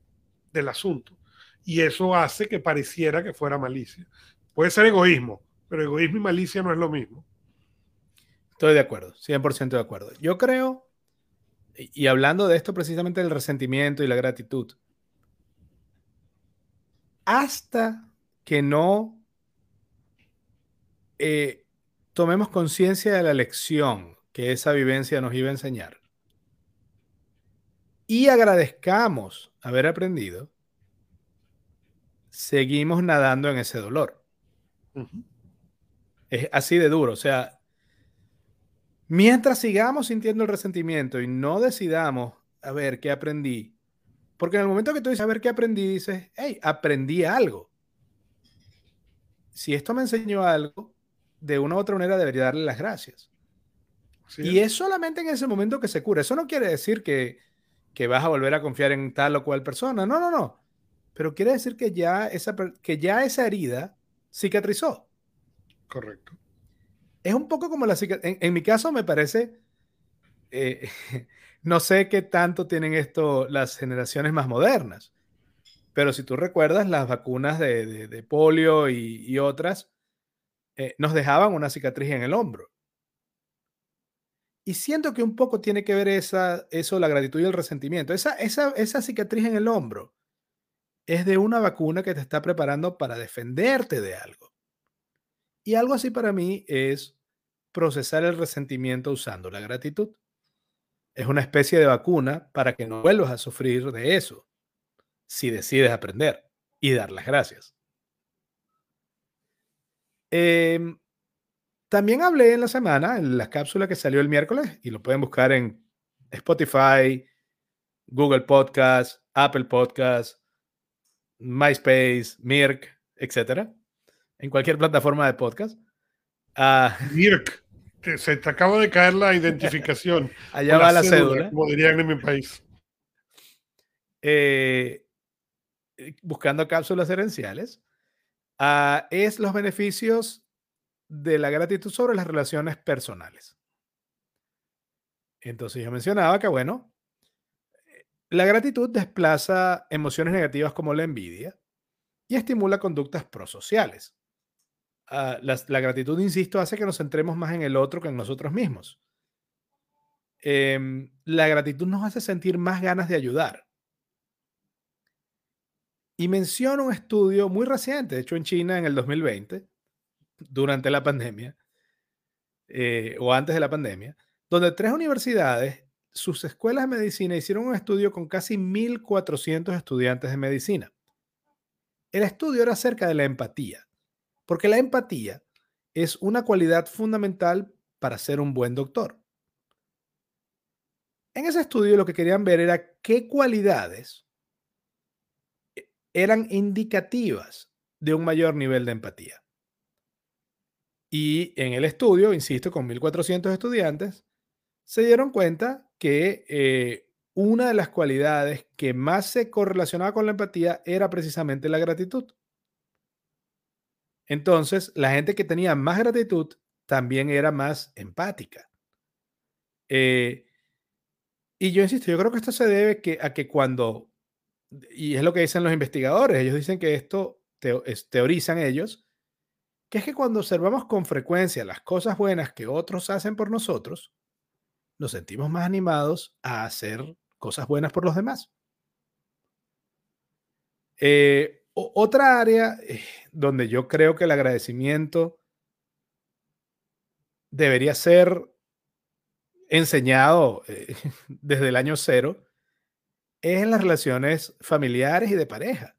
del asunto. Y eso hace que pareciera que fuera malicia. Puede ser egoísmo, pero egoísmo y malicia no es lo mismo. Estoy de acuerdo, 100% de acuerdo. Yo creo, y hablando de esto precisamente del resentimiento y la gratitud, hasta que no eh, tomemos conciencia de la lección que esa vivencia nos iba a enseñar y agradezcamos haber aprendido, seguimos nadando en ese dolor. Es así de duro. O sea, mientras sigamos sintiendo el resentimiento y no decidamos a ver qué aprendí, porque en el momento que tú dices a ver qué aprendí, dices, hey, aprendí algo. Si esto me enseñó algo, de una u otra manera debería darle las gracias. y es solamente en ese momento que se cura. Eso no quiere decir que, que vas a volver a confiar en tal o cual persona. No, no, no pero quiere decir que ya esa, que ya esa herida cicatrizó. Correcto. Es un poco como la cicatriz. En, mi caso me parece, eh, no sé qué tanto tienen esto las generaciones más modernas, pero si tú recuerdas las vacunas de, polio y, otras, eh, nos dejaban una cicatriz en el hombro. Y siento que un poco tiene que ver esa, eso, la gratitud y el resentimiento. Esa, esa, esa cicatriz en el hombro es de una vacuna que te está preparando para defenderte de algo. Y algo así para mí es procesar el resentimiento usando la gratitud. Es una especie de vacuna para que no vuelvas a sufrir de eso si decides aprender y dar las gracias. Em, también hablé en la semana, en la cápsula que salió el miércoles, y lo pueden buscar en Spotify, Google Podcast, Apple Podcast, MySpace, Mirk, etcétera, en cualquier plataforma de podcast. Uh, Mirk, se te acaba de caer la identificación. Allá va la, cédula, Como dirían en mi país. Eh, buscando cápsulas herenciales, uh, es los beneficios de la gratitud sobre las relaciones personales. Entonces yo mencionaba que, bueno, la gratitud desplaza emociones negativas como la envidia y estimula conductas prosociales. Ah, la, gratitud, insisto, hace que nos centremos más en el otro que en nosotros mismos. Em, la gratitud nos hace sentir más ganas de ayudar. Y menciono un estudio muy reciente, hecho en China en el 2020, durante la pandemia, eh, o antes de la pandemia, donde tres universidades sus escuelas de medicina hicieron un estudio con casi 1.400 estudiantes de medicina. El estudio era acerca de la empatía, porque la empatía es una cualidad fundamental para ser un buen doctor. En ese estudio lo que querían ver era qué cualidades eran indicativas de un mayor nivel de empatía. Y en el estudio, insisto, con 1.400 estudiantes, se dieron cuenta que eh, una de las cualidades que más se correlacionaba con la empatía era precisamente la gratitud. Entonces, la gente que tenía más gratitud también era más empática. Eh, y yo insisto, yo creo que esto se debe que, a que cuando, y es lo que dicen los investigadores, ellos dicen que esto teorizan ellos, que es que cuando observamos con frecuencia las cosas buenas que otros hacen por nosotros, nos sentimos más animados a hacer cosas buenas por los demás. Eh, otra área eh, donde yo creo que el agradecimiento debería ser enseñado eh, desde el año cero es en las relaciones familiares y de pareja.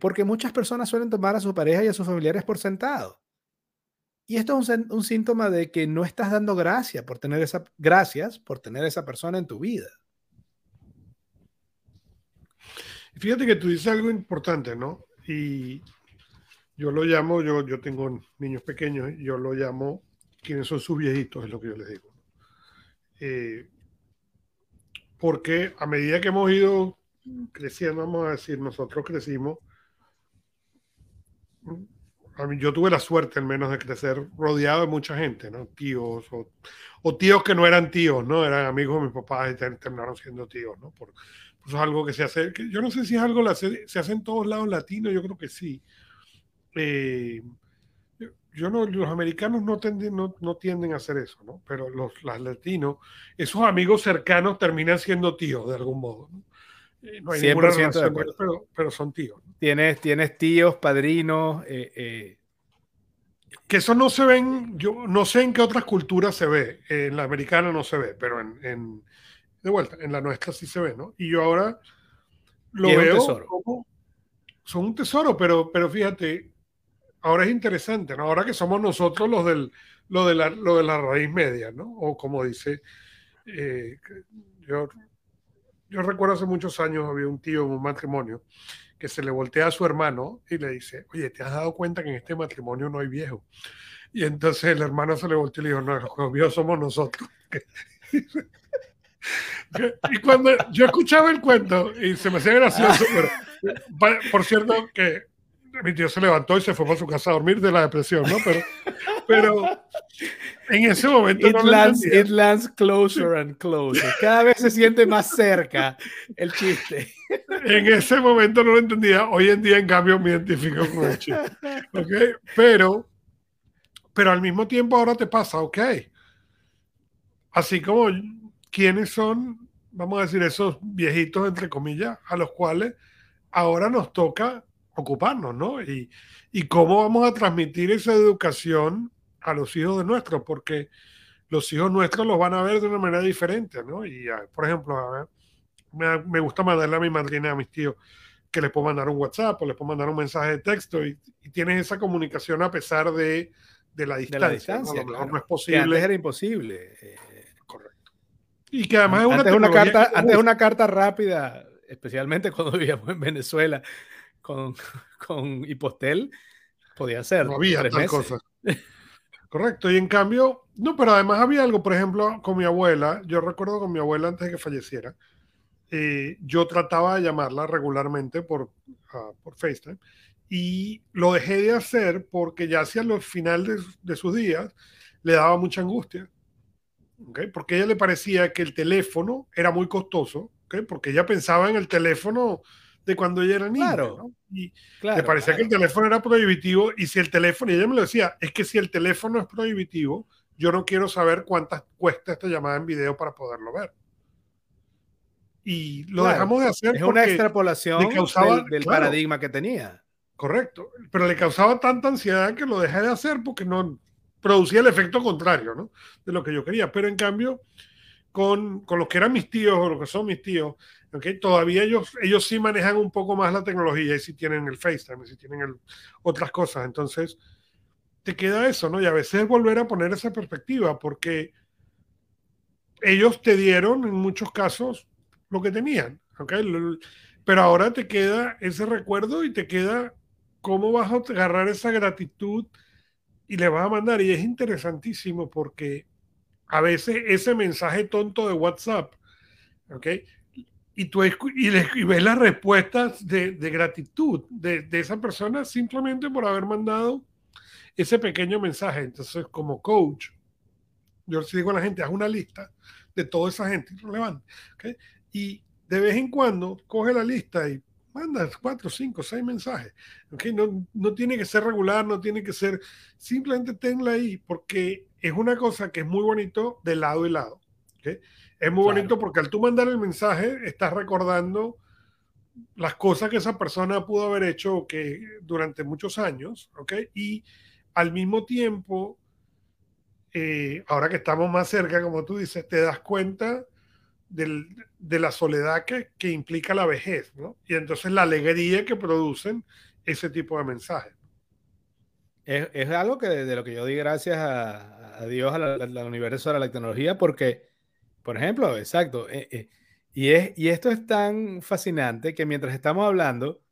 porque muchas personas suelen tomar a su pareja y a sus familiares por sentado. Y esto es un, síntoma de que no estás dando gracias por tener esa, gracias por tener esa persona en tu vida. Fíjate que tú dices algo importante, ¿no? Y yo lo llamo, yo, yo tengo niños pequeños, yo lo llamo, ¿quiénes son sus viejitos? Es lo que yo les digo. Eh, porque a medida que hemos ido creciendo, vamos a decir, nosotros crecimos. Yo tuve la suerte al menos de crecer rodeado de mucha gente, ¿no? Tíos o, tíos que no eran tíos, ¿no? Eran amigos de mis papás y terminaron siendo tíos, ¿no? Es algo que se hace, que yo no sé si es algo, se, se hace en todos lados latinos, yo creo que sí. Eh, yo no, los americanos no tienden, no, no tienden a hacer eso, ¿no? Pero los, latinos, esos amigos cercanos terminan siendo tíos de algún modo. ¿no? Eh, hay ninguna relación, pero, pero, son tíos. Tienes, tienes tíos, padrinos. Eh, eh. Que eso no se ven, yo no sé en qué otras culturas se ve. En la americana no se ve, pero en, en de vuelta, en la nuestra sí se ve, ¿no? Y yo ahora lo veo como son un tesoro, pero, pero fíjate, ahora es interesante, ¿no? Ahora que somos nosotros los del, lo, de la, lo de la raíz media, ¿no? O como dice, eh, yo, yo recuerdo hace muchos años había un tío en un matrimonio que se le voltea a su hermano y le dice, oye, ¿te has dado cuenta que en este matrimonio no hay viejo? Y entonces el hermano se le volteó y le dijo, no, los viejos somos nosotros. y cuando yo escuchaba el cuento y se me hacía gracioso, pero por cierto que mi tío se levantó y se fue para su casa a dormir de la depresión, ¿no? Pero, pero en ese momento. It, no lands, it lands closer and closer. Cada vez se siente más cerca el chiste. En ese momento no lo entendía. Hoy en día, en cambio, me identifico con el chiste. ¿Ok? Pero, pero al mismo tiempo ahora te pasa, ok. Así como quiénes son, vamos a decir, esos viejitos, entre comillas, a los cuales ahora nos toca ocuparnos, ¿no? Y, y cómo vamos a transmitir esa educación a los hijos de nuestros, porque los hijos nuestros los van a ver de una manera diferente, ¿no? Y, por ejemplo, me, me, gusta mandarle a mi madrina, a mis tíos, que les puedo mandar un WhatsApp o les puedo mandar un mensaje de texto y, y tienes esa comunicación a pesar de, de la distancia. De la distancia ¿no? no es posible. Que antes era imposible. Eh, Correcto. Y que además es una, una carta, antes una carta rápida, especialmente cuando vivíamos en Venezuela, con, con Hipostel, podía ser. No había tal cosa. Correcto, y en cambio, no, pero además había algo, por ejemplo, con mi abuela, yo recuerdo con mi abuela antes de que falleciera, eh, yo trataba de llamarla regularmente por, uh, por FaceTime y lo dejé de hacer porque ya hacia los finales de, de sus días le daba mucha angustia, ¿okay? porque a ella le parecía que el teléfono era muy costoso, ¿okay? porque ella pensaba en el teléfono de cuando ella era niña. Claro, Y le parecía que el teléfono era prohibitivo y si el teléfono, y ella me lo decía, es que si el teléfono es prohibitivo, yo no quiero saber cuántas cuesta esta llamada en video para poderlo ver. Y lo dejamos de hacer. Es una extrapolación causaba, del, paradigma que tenía. Correcto, pero le causaba tanta ansiedad que lo dejé de hacer porque no producía el efecto contrario ¿no? de lo que yo quería. Pero en cambio, con, con los que eran mis tíos o los que son mis tíos, Okay, todavía ellos, ellos sí manejan un poco más la tecnología y sí tienen el FaceTime, y sí tienen el, otras cosas. Entonces, te queda eso, ¿no? Y a veces volver a poner esa perspectiva, porque ellos te dieron en muchos casos lo que tenían, ¿ok? Pero ahora te queda ese recuerdo y te queda cómo vas a agarrar esa gratitud y le vas a mandar. Y es interesantísimo porque a veces ese mensaje tonto de WhatsApp, ¿ok? y tú y, ves las respuestas de, de gratitud de, de, esa persona simplemente por haber mandado ese pequeño mensaje. Entonces, como coach, yo les digo a la gente, haz una lista de toda esa gente relevante. ¿okay? Y de vez en cuando coge la lista y manda cuatro, cinco, seis mensajes. ¿okay? No, no tiene que ser regular, no tiene que ser, simplemente tenla ahí, porque es una cosa que es muy bonito de lado y lado. ¿okay? Es muy bonito porque al tú mandar el mensaje estás recordando las cosas que esa persona pudo haber hecho que durante muchos años, ¿ok? Y al mismo tiempo, eh, ahora que estamos más cerca, como tú dices, te das cuenta del, de la soledad que, que, implica la vejez, ¿no? Y entonces la alegría que producen ese tipo de mensajes. Es, es algo que de, lo que yo di gracias a, a Dios, al universo, a la tecnología, porque por ejemplo, exacto. Eh, eh, y, es, y esto es tan fascinante que mientras estamos hablando,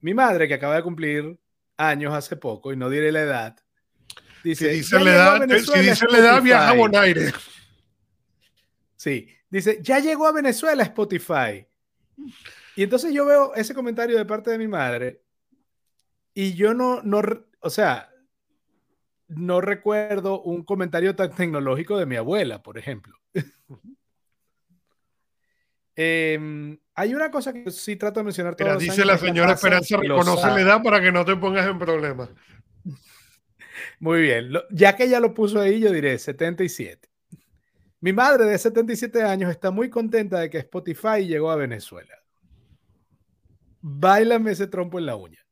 mi madre, que acaba de cumplir años hace poco, y no diré la edad, dice, si dice la edad, si dice la edad viaja a Bonaire. Sí, dice, ya llegó a Venezuela Spotify. Y entonces yo veo ese comentario de parte de mi madre y yo no, no, o sea, no recuerdo un comentario tan tecnológico de mi abuela, por ejemplo. Em, hay una cosa que sí trato de mencionar todos dice la señora Esperanza, reconoce la edad para que no te pongas en problemas. Muy bien, ya que ella lo puso ahí, yo diré 77. Mi madre de 77 años está muy contenta de que Spotify llegó a Venezuela. Báilame ese trompo en la uña.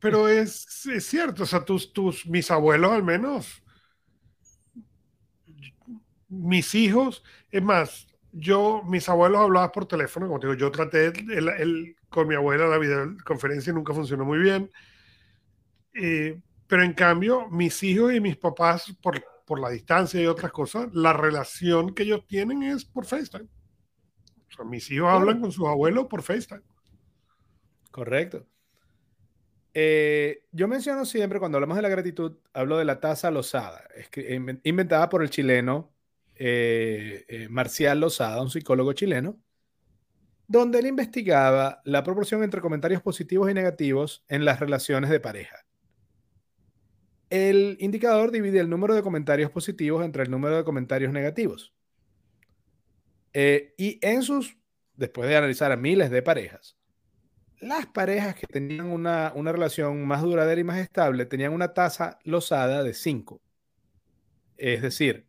Pero es, cierto, o sea, tus, tus, mis abuelos al menos, mis hijos, es más, yo, mis abuelos hablaban por teléfono, como digo, yo traté el, con mi abuela la videoconferencia y nunca funcionó muy bien. Eh, pero en cambio, mis hijos y mis papás, por, por la distancia y otras cosas, la relación que ellos tienen es por FaceTime. O sea, mis hijos hablan con sus abuelos por FaceTime. Correcto. Eh, yo menciono siempre, cuando hablamos de la gratitud, hablo de la taza losada, inventada por el chileno eh, eh, Marcial Lozada, un psicólogo chileno, donde él investigaba la proporción entre comentarios positivos y negativos en las relaciones de pareja. El indicador divide el número de comentarios positivos entre el número de comentarios negativos. Eh, y en sus, después de analizar a miles de parejas, las parejas que tenían una, una relación más duradera y más estable tenían una tasa losada de 5. Es decir,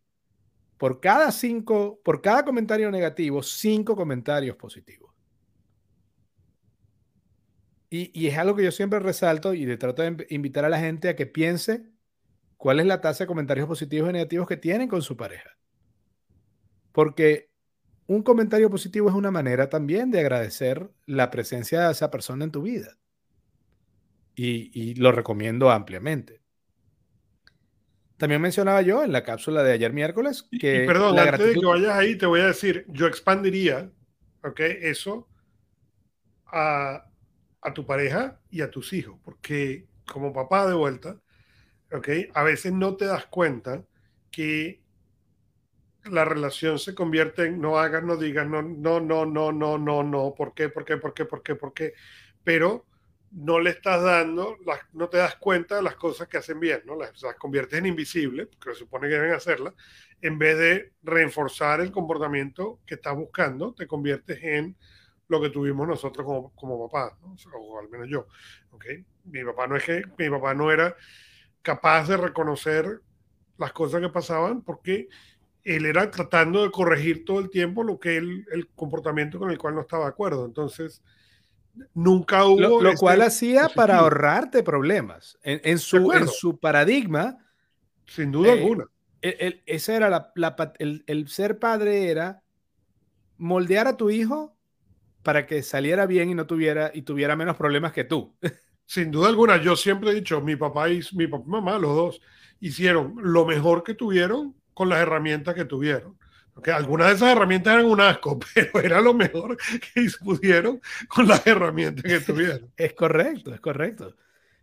por cada cinco, por cada comentario negativo, cinco comentarios positivos. Y, es algo que yo siempre resalto y le trato de invitar a la gente a que piense cuál es la tasa de comentarios positivos y negativos que tienen con su pareja. Porque un comentario positivo es una manera también de agradecer la presencia de esa persona en tu vida. y lo recomiendo ampliamente. También mencionaba yo en la cápsula de ayer miércoles que. Y, perdón, antes de que vayas ahí, te voy a decir, yo expandiría, ¿ok? Eso a, a tu pareja y a tus hijos, porque como papá de vuelta, ¿ok? A veces no te das cuenta que la relación se convierte en no hagas, no digas, no, no, no, no, no, no, no, ¿por qué, por qué, por qué, por qué, por qué? Pero no le estás dando, no te das cuenta de las cosas que hacen bien, ¿no? Las, conviertes en invisibles, porque se supone que deben hacerlas, en vez de reforzar el comportamiento que estás buscando, te conviertes en lo que tuvimos nosotros como, como papás, o al menos yo. ¿okay? Mi papá no es que, mi papá no era capaz de reconocer las cosas que pasaban porque él era tratando de corregir todo el tiempo lo que él, el comportamiento con el cual no estaba de acuerdo. Entonces, nunca hubo. Lo, cual hacía para ahorrarte problemas. En, su, en su paradigma. Sin duda eh, alguna. El, ese era la, el, ser padre era moldear a tu hijo para que saliera bien y no tuviera y tuviera menos problemas que tú. Sin duda alguna, yo siempre he dicho, mi papá y mi papá, mamá, los dos, hicieron lo mejor que tuvieron con las herramientas que tuvieron que algunas de esas herramientas eran un asco, pero era lo mejor que pudieron con las herramientas que tuvieron. Es correcto, es correcto.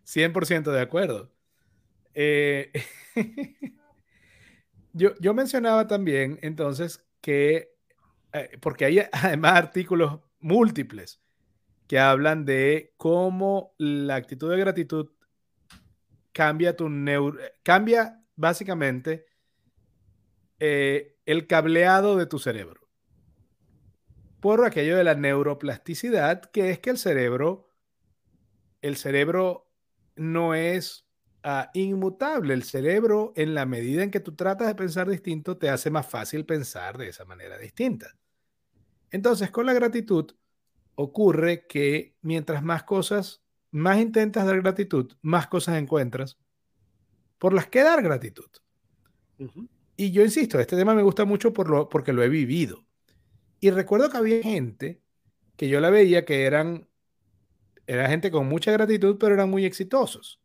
100% de acuerdo. Eh, yo, yo, mencionaba también entonces que, eh, porque hay además artículos múltiples que hablan de cómo la actitud de gratitud cambia tu neuro, cambia básicamente eh, el cableado de tu cerebro. Por aquello de la neuroplasticidad, que es que el cerebro, el cerebro no es ah, inmutable. El cerebro, en la medida en que tú tratas de pensar distinto, te hace más fácil pensar de esa manera distinta. Entonces, con la gratitud ocurre que mientras más cosas, más intentas dar gratitud, más cosas encuentras por las que dar gratitud. Y yo insisto, este tema me gusta mucho por lo, porque lo he vivido. Y recuerdo que había gente que yo la veía que eran, era gente con mucha gratitud, pero eran muy exitosos.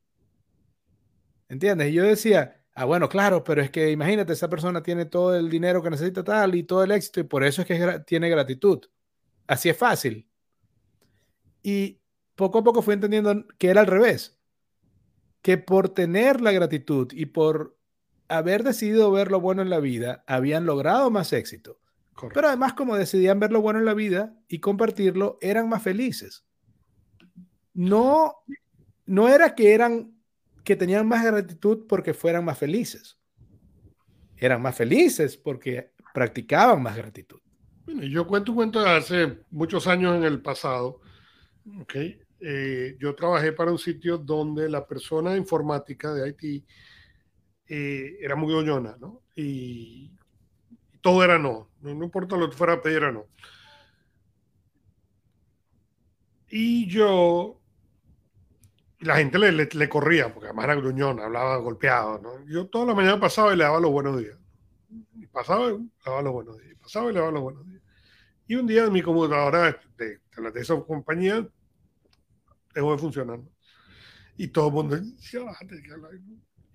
¿Entiendes? Y yo decía, ah, bueno, claro, pero es que imagínate, esa persona tiene todo el dinero que necesita tal y todo el éxito y por eso es que tiene gratitud. Así es fácil. Y poco a poco fui entendiendo que era al revés. Que por tener la gratitud y por haber decidido ver lo bueno en la vida, habían logrado más éxito Pero además, como decidían ver lo bueno en la vida y compartirlo, eran más felices. No, no era que eran que tenían más gratitud porque fueran más felices. Eran más felices porque practicaban más gratitud. Bueno, yo cuento un cuento de hace muchos años en el pasado. Okay. Eh, yo trabajé para un sitio donde la persona informática de Haití eh, era muy oñona, ¿no? Y, todo era no. no. importa lo que fuera a pedir, era no. Y yo, la gente le, le, corría, porque además era gruñona, hablaba golpeado, ¿no? Yo toda la mañana pasaba y le daba los buenos días. Y pasaba y le daba los buenos días. Pasaba y le daba los buenos días. Y un día mi computadora de, de, de esa compañía dejó de funcionar. Y todo el mundo decía,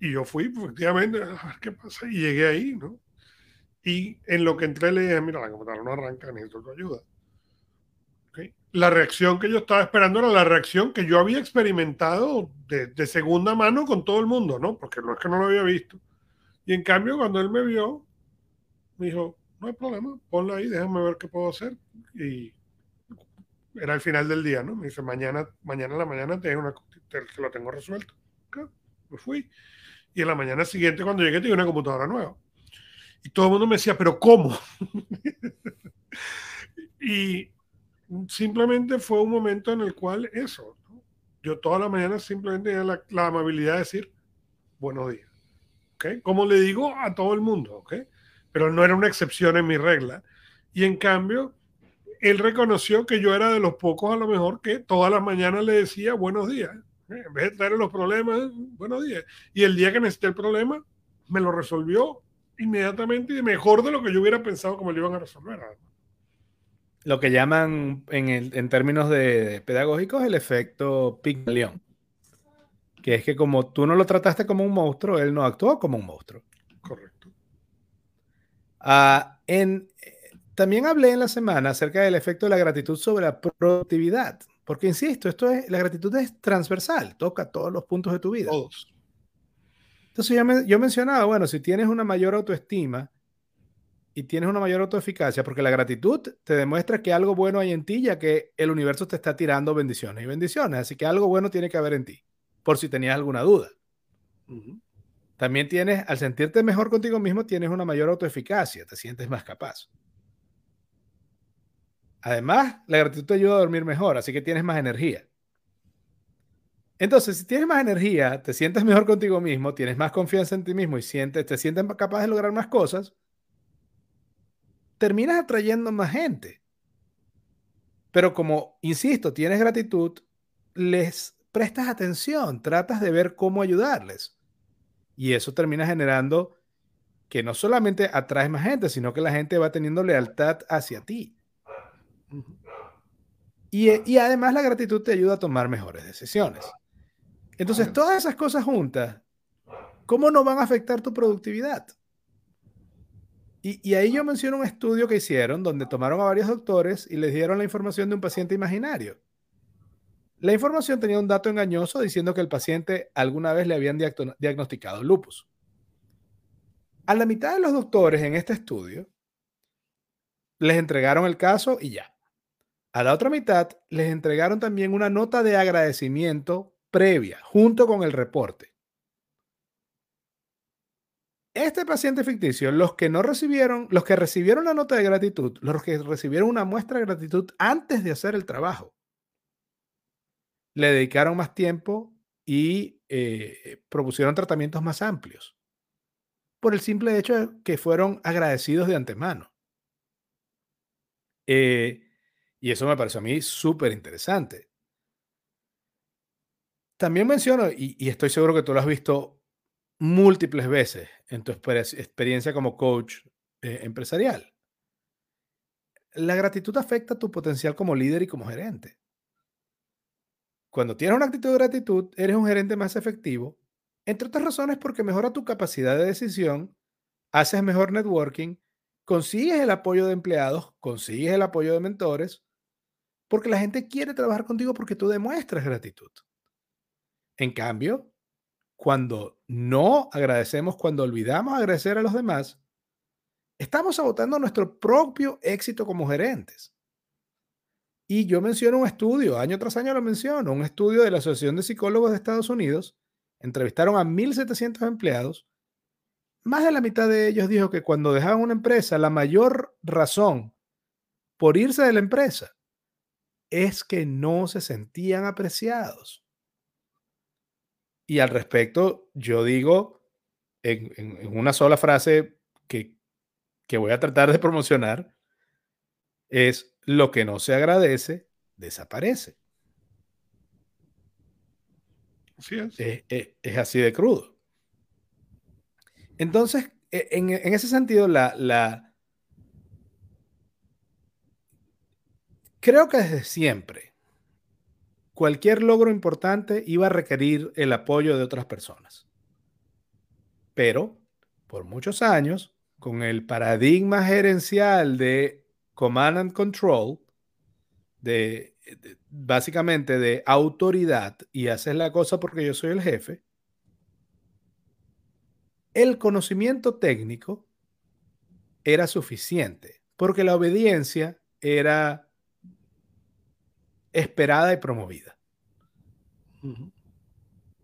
y yo fui, efectivamente, a ver qué pasa. Y llegué ahí, ¿no? Y en lo que entré le dije, mira, la computadora no arranca, necesito tu ayuda. ¿Okay? La reacción que yo estaba esperando era la reacción que yo había experimentado de, de, segunda mano con todo el mundo, ¿no? Porque no es que no lo había visto. Y en cambio, cuando él me vio, me dijo, no hay problema, ponla ahí, déjame ver qué puedo hacer. Y era el final del día, ¿no? Me dice, mañana, mañana la mañana te, una, te, lo tengo resuelto. Me fui. Y en la mañana siguiente, cuando llegué, tenía una computadora nueva. Y todo el mundo me decía, ¿pero cómo? y simplemente fue un momento en el cual eso, yo toda la mañana simplemente tenía la, la, amabilidad de decir, buenos días. ¿Okay? Como le digo a todo el mundo, ¿ok? Pero no era una excepción en mi regla. Y en cambio, él reconoció que yo era de los pocos a lo mejor que todas las mañanas le decía buenos días. En vez de traer los problemas, buenos días. Y el día que necesité el problema, me lo resolvió inmediatamente y mejor de lo que yo hubiera pensado como lo iban a resolver. Lo que llaman en, en términos de pedagógicos el efecto Pigmalión. Que es que como tú no lo trataste como un monstruo, él no actuó como un monstruo. Correcto. Uh, en, también hablé en la semana acerca del efecto de la gratitud sobre la productividad, porque insisto, esto es, la gratitud es transversal, toca todos los puntos de tu vida. Todos. Entonces yo, me, yo mencionaba, bueno, si tienes una mayor autoestima y tienes una mayor autoeficacia, porque la gratitud te demuestra que algo bueno hay en ti, ya que el universo te está tirando bendiciones y bendiciones, así que algo bueno tiene que haber en ti, por si tenías alguna duda. También tienes, al sentirte mejor contigo mismo, tienes una mayor autoeficacia, te sientes más capaz. Además, la gratitud te ayuda a dormir mejor, así que tienes más energía. Entonces, si tienes más energía, te sientes mejor contigo mismo, tienes más confianza en ti mismo y sientes, te sientes capaz de lograr más cosas, terminas atrayendo más gente. Pero como, insisto, tienes gratitud, les prestas atención, tratas de ver cómo ayudarles. Y eso termina generando que no solamente atraes más gente, sino que la gente va teniendo lealtad hacia ti. Y, además la gratitud te ayuda a tomar mejores decisiones. Entonces, todas esas cosas juntas, ¿cómo no van a afectar tu productividad? Y, y, ahí yo menciono un estudio que hicieron donde tomaron a varios doctores y les dieron la información de un paciente imaginario. La información tenía un dato engañoso diciendo que el paciente alguna vez le habían diagnosticado lupus. A la mitad de los doctores en este estudio les entregaron el caso y ya. A la otra mitad les entregaron también una nota de agradecimiento previa, junto con el reporte. Este paciente ficticio, los que no recibieron, los que recibieron la nota de gratitud, los que recibieron una muestra de gratitud antes de hacer el trabajo, le dedicaron más tiempo y eh, propusieron tratamientos más amplios, por el simple hecho de que fueron agradecidos de antemano. Eh, y eso me pareció a mí súper interesante. También menciono, y, estoy seguro que tú lo has visto múltiples veces en tu experiencia como coach eh, empresarial. La gratitud afecta tu potencial como líder y como gerente. Cuando tienes una actitud de gratitud, eres un gerente más efectivo, entre otras razones porque mejora tu capacidad de decisión, haces mejor networking, consigues el apoyo de empleados, consigues el apoyo de mentores porque la gente quiere trabajar contigo porque tú demuestras gratitud. En cambio, cuando no agradecemos, cuando olvidamos agradecer a los demás, estamos sabotando nuestro propio éxito como gerentes. Y yo menciono un estudio, año tras año lo menciono, un estudio de la Asociación de Psicólogos de Estados Unidos. Entrevistaron a 1.700 empleados. Más de la mitad de ellos dijo que cuando dejaban una empresa, la mayor razón por irse de la empresa es que no se sentían apreciados. Y al respecto, yo digo en, una sola frase que, que voy a tratar de promocionar, es lo que no se agradece, desaparece. es. así de crudo. Entonces, e, en, ese sentido, la, la, creo que desde siempre, cualquier logro importante iba a requerir el apoyo de otras personas. Pero, por muchos años, con el paradigma gerencial de command and control, de, básicamente de autoridad y haces la cosa porque yo soy el jefe, el conocimiento técnico era suficiente porque la obediencia era esperada y promovida.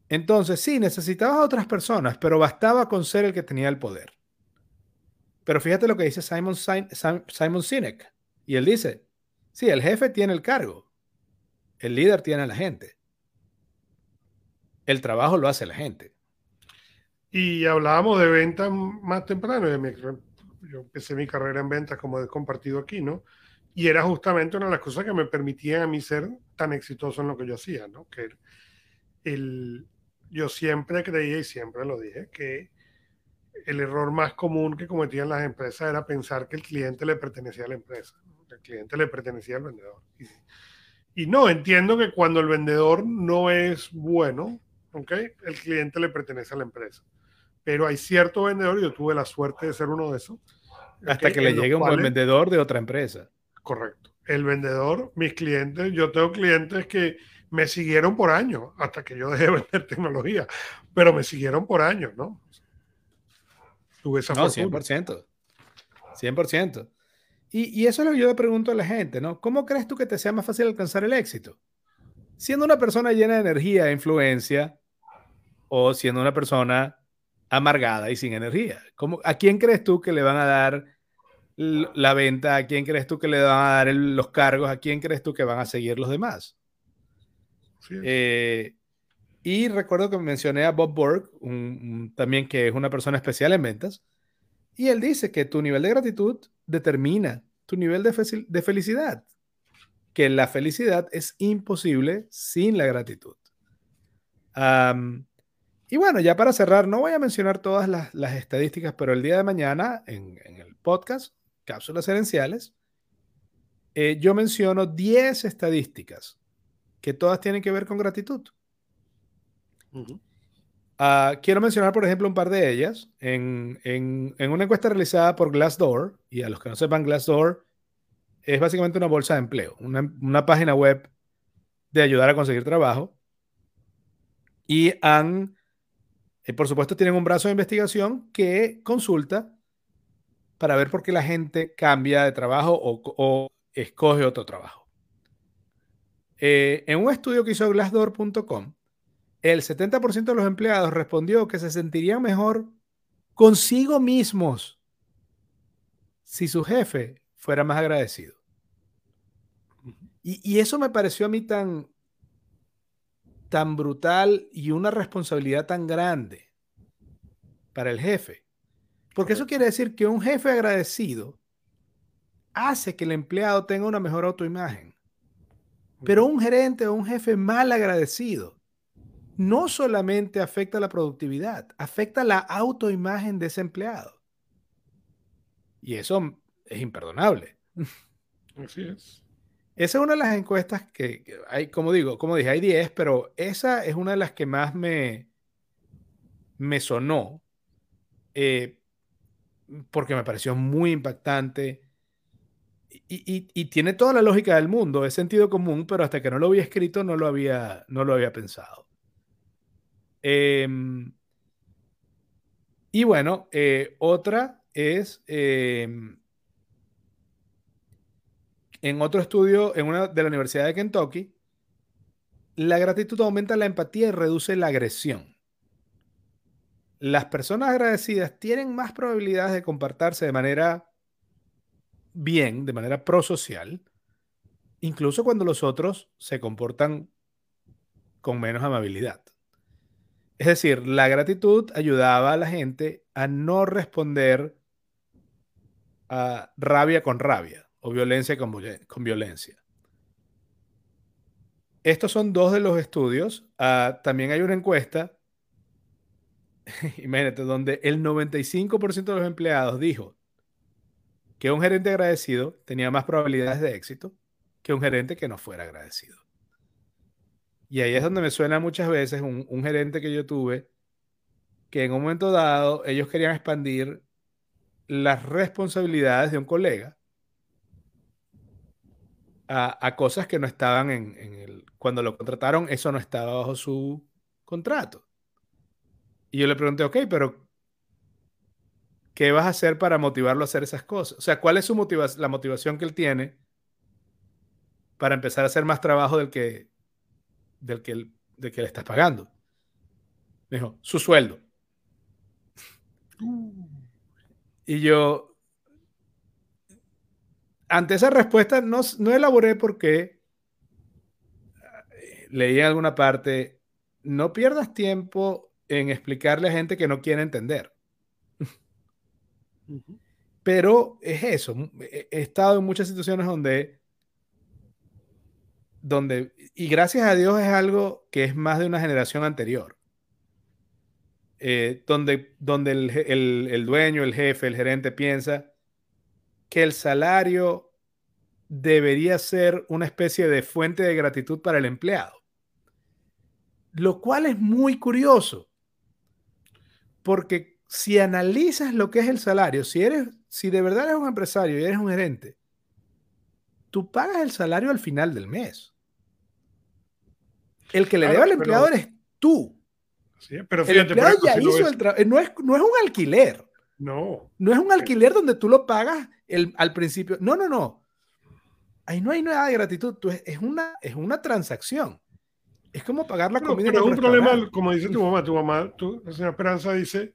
Entonces, sí, necesitabas a otras personas, pero bastaba con ser el que tenía el poder. Pero fíjate lo que dice Simon, Simon Sinek. Y él dice, sí, el jefe tiene el cargo, el líder tiene a la gente. El trabajo lo hace la gente. Y hablábamos de ventas más temprano. Yo empecé mi carrera en ventas, como he compartido aquí, ¿no? Y era justamente una de las cosas que me permitían a mí ser tan exitoso en lo que yo hacía, ¿no? Que el, yo siempre creía y siempre lo dije, que el error más común que cometían las empresas era pensar que el cliente le pertenecía a la empresa, el cliente le pertenecía al vendedor. Y, no, entiendo que cuando el vendedor no es bueno, ¿okay? el cliente le pertenece a la empresa. Pero hay cierto vendedor, y yo tuve la suerte de ser uno de esos. Hasta que le llegue un buen vendedor de otra empresa. Correcto. El vendedor, mis clientes, yo tengo clientes que me siguieron por años, hasta que yo dejé de vender tecnología, pero me siguieron por años, ¿no? Tuve esa no, 100%. 100%. Y, y eso es lo que yo le pregunto a la gente, ¿no? ¿Cómo crees tú que te sea más fácil alcanzar el éxito? Siendo una persona llena de energía e influencia o siendo una persona amargada y sin energía. ¿Cómo, ¿A quién crees tú que le van a dar la venta? ¿A quién crees tú que le van a dar los cargos? ¿A quién crees tú que van a seguir los demás? Eh, y recuerdo que mencioné a Bob Borg, también que es una persona especial en ventas, y él dice que tu nivel de gratitud determina tu nivel de, de felicidad, que la felicidad es imposible sin la gratitud. y bueno, ya para cerrar, no voy a mencionar todas las, estadísticas, pero el día de mañana en, el podcast, Cápsulas Herenciales, eh, yo menciono 10 estadísticas que todas tienen que ver con gratitud. Ah, quiero mencionar, por ejemplo, un par de ellas. En, una encuesta realizada por Glassdoor, y a los que no sepan, Glassdoor es básicamente una bolsa de empleo, una, página web de ayudar a conseguir trabajo. Y han, eh, por supuesto, tienen un brazo de investigación que consulta para ver por qué la gente cambia de trabajo o, o escoge otro trabajo. Eh, en un estudio que hizo Glassdoor.com, el 70% de los empleados respondió que se sentirían mejor consigo mismos si su jefe fuera más agradecido. Y, eso me pareció a mí tan, tan brutal y una responsabilidad tan grande para el jefe. Porque eso quiere decir que un jefe agradecido hace que el empleado tenga una mejor autoimagen. Pero un gerente o un jefe mal agradecido no solamente afecta la productividad, afecta la autoimagen de ese empleado. Y eso es imperdonable. Así es. Esa es una de las encuestas que, hay, como digo, como dije, hay 10, pero esa es una de las que más me, me sonó, eh, porque me pareció muy impactante y, tiene toda la lógica del mundo, es sentido común, pero hasta que no lo había escrito no lo había, no lo había pensado. Em, y bueno, eh, otra es em, en otro estudio en una de la Universidad de Kentucky, la gratitud aumenta la empatía y reduce la agresión. Las personas agradecidas tienen más probabilidades de comportarse de manera bien, de manera prosocial, incluso cuando los otros se comportan con menos amabilidad. Es decir, la gratitud ayudaba a la gente a no responder a rabia con rabia o violencia con, violencia. Estos son dos de los estudios. Ah, también hay una encuesta, imagínate, donde el 95% de los empleados dijo que un gerente agradecido tenía más probabilidades de éxito que un gerente que no fuera agradecido. Y ahí es donde me suena muchas veces un, gerente que yo tuve, que en un momento dado ellos querían expandir las responsabilidades de un colega a, cosas que no estaban en, el... Cuando lo contrataron, eso no estaba bajo su contrato. Y yo le pregunté, ok, pero ¿qué vas a hacer para motivarlo a hacer esas cosas? O sea, ¿cuál es su la motivación que él tiene para empezar a hacer más trabajo del que, del que, del que le estás pagando? Me dijo, su sueldo. Uh. Y yo, ante esa respuesta, no, no elaboré porque leí en alguna parte, no pierdas tiempo en explicarle a gente que no quiere entender. Pero es eso, he estado en muchas situaciones donde donde, y gracias a Dios es algo que es más de una generación anterior, eh, donde, donde el, dueño, el jefe, el gerente piensa que el salario debería ser una especie de fuente de gratitud para el empleado. Lo cual es muy curioso, porque si analizas lo que es el salario, si eres, si de verdad eres un empresario y eres un gerente, tú pagas el salario al final del mes. El que le debe al empleador es tú. pero fíjate, el empleado ya hizo el trabajo. No es, no es un alquiler. No. No es un alquiler donde tú lo pagas el, al principio. No, no, no. Ahí no hay nada de gratitud. Tú, es, una, es una transacción. Es como pagar la comida. Pero es un problema, como dice tu mamá, tu mamá, tu, la señora Esperanza dice,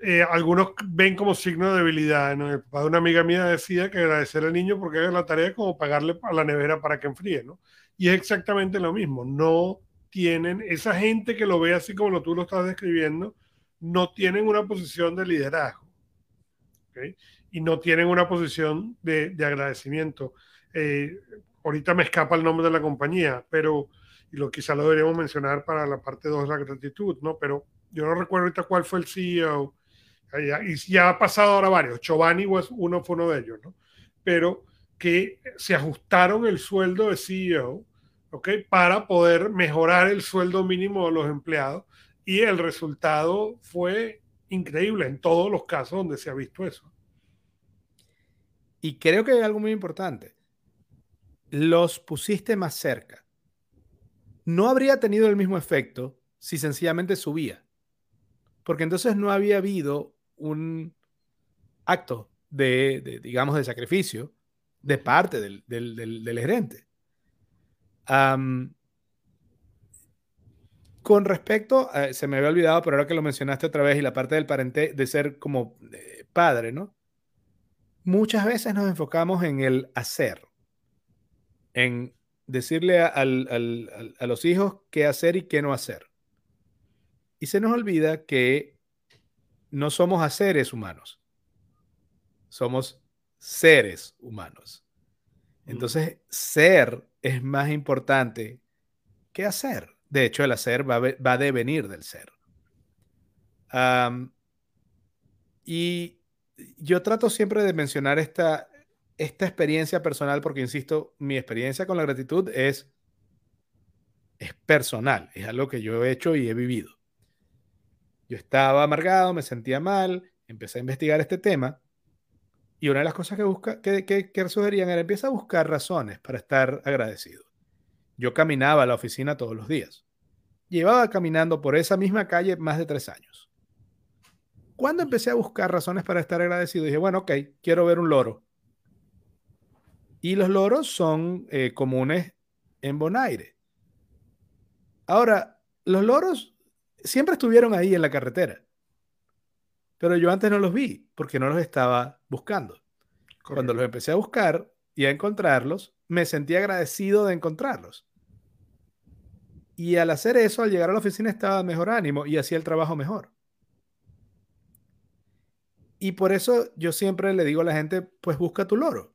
eh, algunos ven como signo de debilidad. ¿no? El papá de una amiga mía decía que agradecer al niño porque haga la tarea es como pagarle a la nevera para que enfríe, ¿no? Y es exactamente lo mismo. No tienen, esa gente que lo ve así como lo, tú lo estás describiendo, no tienen una posición de liderazgo. Y no tienen una posición de, agradecimiento. Eh, ahorita me escapa el nombre de la compañía, pero, y lo quizá lo deberíamos mencionar para la parte 2 de la gratitud, ¿no? Pero yo no recuerdo ahorita cuál fue el CEO, y ya ha pasado ahora varios, Giovanni uno fue uno de ellos, ¿no? Pero que se ajustaron el sueldo de CEO para poder mejorar el sueldo mínimo de los empleados y el resultado fue increíble en todos los casos donde se ha visto eso. Y creo que hay algo muy importante. Los pusiste más cerca. No habría tenido el mismo efecto si sencillamente subía. Porque entonces no había habido un acto de, digamos, de sacrificio de parte del, del gerente con respecto, se me había olvidado, pero ahora que lo mencionaste otra vez y la parte del parente de ser como eh, padre, ¿no? Muchas veces nos enfocamos en el hacer, en decirle a, los hijos qué hacer y qué no hacer. Y se nos olvida que no somos haceres humanos, somos seres humanos. Entonces, ser es más importante que hacer. De hecho, el hacer va, a devenir del ser. y yo trato siempre de mencionar esta, esta experiencia personal porque, insisto, mi experiencia con la gratitud es, es personal, es algo que yo he hecho y he vivido. Yo estaba amargado, me sentía mal, empecé a investigar este tema y una de las cosas que, busca, que, que, sugerían era empieza a buscar razones para estar agradecido. Yo caminaba a la oficina todos los días. Llevaba caminando por esa misma calle más de tres años. Cuando empecé a buscar razones para estar agradecido, dije, bueno, ok, quiero ver un loro. Y los loros son eh, comunes en Bonaire. Ahora, los loros siempre estuvieron ahí en la carretera, pero yo antes no los vi porque no los estaba buscando. Cuando los empecé a buscar y a encontrarlos, me sentí agradecido de encontrarlos. Y al hacer eso, al llegar a la oficina estaba de mejor ánimo y hacía el trabajo mejor. Y por eso yo siempre le digo a la gente, pues busca tu loro.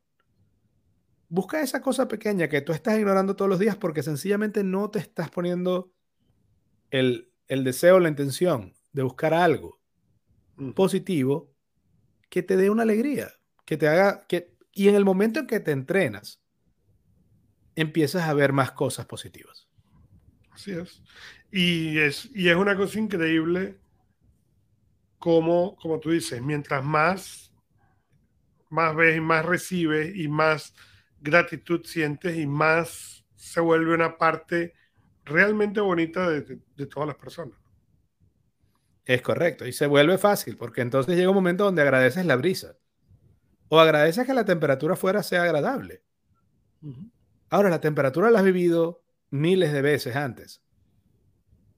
Busca esa cosa pequeña que tú estás ignorando todos los días porque sencillamente no te estás poniendo el, el deseo, la intención de buscar algo positivo que te dé una alegría, que te haga que y en el momento en que te entrenas empiezas a ver más cosas positivas. Así es. Y es y es una cosa increíble como como tú dices, mientras más más ves y más recibes y más gratitud sientes y más se vuelve una parte realmente bonita de, todas las personas. Es correcto, y se vuelve fácil, porque entonces llega un momento donde agradeces la brisa, o agradeces que la temperatura fuera sea agradable. Ahora, la temperatura la has vivido miles de veces antes,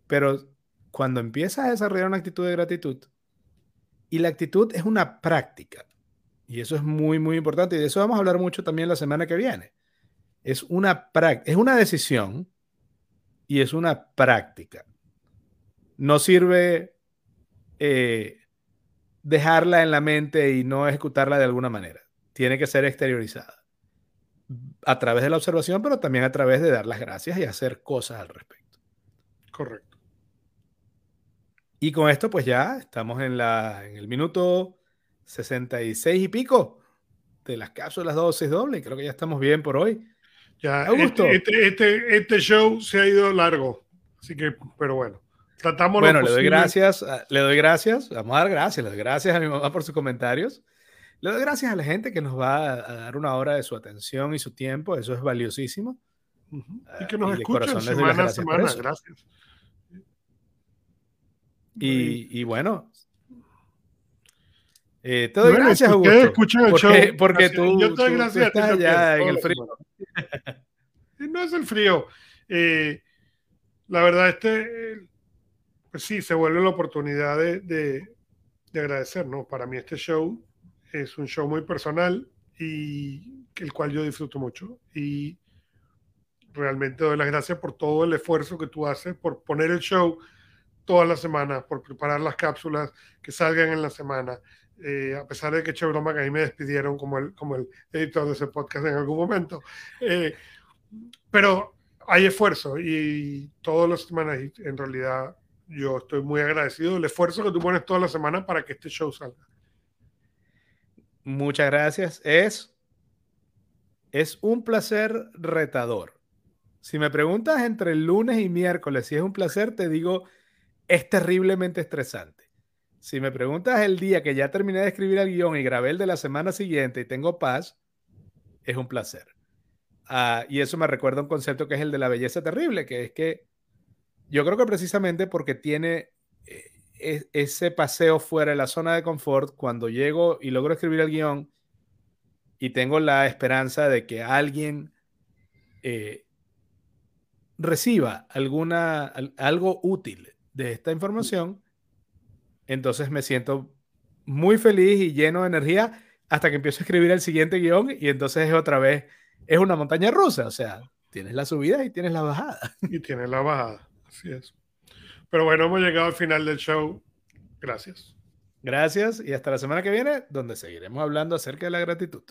pero cuando empiezas a desarrollar una actitud de gratitud, y la actitud es una práctica, y eso es muy, muy importante. Y de eso vamos a hablar mucho también la semana que viene. Es una, es una decisión y es una práctica. No sirve eh, dejarla en la mente y no ejecutarla de alguna manera. Tiene que ser exteriorizada a través de la observación, pero también a través de dar las gracias y hacer cosas al respecto. Correcto. Y con esto, pues ya estamos en, la, en el minuto 66 y pico de las cápsulas dosis doble. Creo que ya estamos bien por hoy. Ya, este, este, este, este, show se ha ido largo. Así que, pero bueno. Tratamos bueno, le doy gracias, le doy gracias, vamos a dar gracias, le doy gracias a mi mamá por sus comentarios. Le doy gracias a la gente que nos va a, dar una hora de su atención y su tiempo, eso es valiosísimo. Y que nos escuchen semana a semana, gracias. Y, y, bueno, eh, te doy gracias, Augusto. El porque, show. Porque tú, yo te doy gracias estás allá en el frío. no es el frío. Eh, la verdad, este, pues sí, se vuelve la oportunidad de, de, de, agradecer, ¿no? Para mí este show es un show muy personal y el cual yo disfruto mucho. Y realmente doy las gracias por todo el esfuerzo que tú haces, por poner el show todas las semanas, por preparar las cápsulas que salgan en la semana, eh, a pesar de que eché broma que ahí me despidieron como el, como el editor de ese podcast en algún momento. Eh, pero hay esfuerzo y todas las semanas, en realidad, yo estoy muy agradecido del esfuerzo que tú pones toda la semana para que este show salga. Muchas gracias. Es, es un placer retador. Si me preguntas entre el lunes y miércoles si es un placer, te digo, es terriblemente estresante. Si me preguntas el día que ya terminé de escribir el guion y grabé el de la semana siguiente y tengo paz, es un placer. Ah, y eso me recuerda un concepto que es el de la belleza terrible, que es que yo creo que precisamente porque tiene eh, ese paseo fuera de la zona de confort, cuando llego y logro escribir el guion y tengo la esperanza de que alguien eh, reciba alguna, algo útil de esta información, entonces me siento muy feliz y lleno de energía hasta que empiezo a escribir el siguiente guion y entonces es otra vez, es una montaña rusa, o sea, tienes la subida y tienes la bajada. Y tienes la bajada, así es. Pero bueno, hemos llegado al final del show. Gracias. Gracias y hasta la semana que viene, donde seguiremos hablando acerca de la gratitud.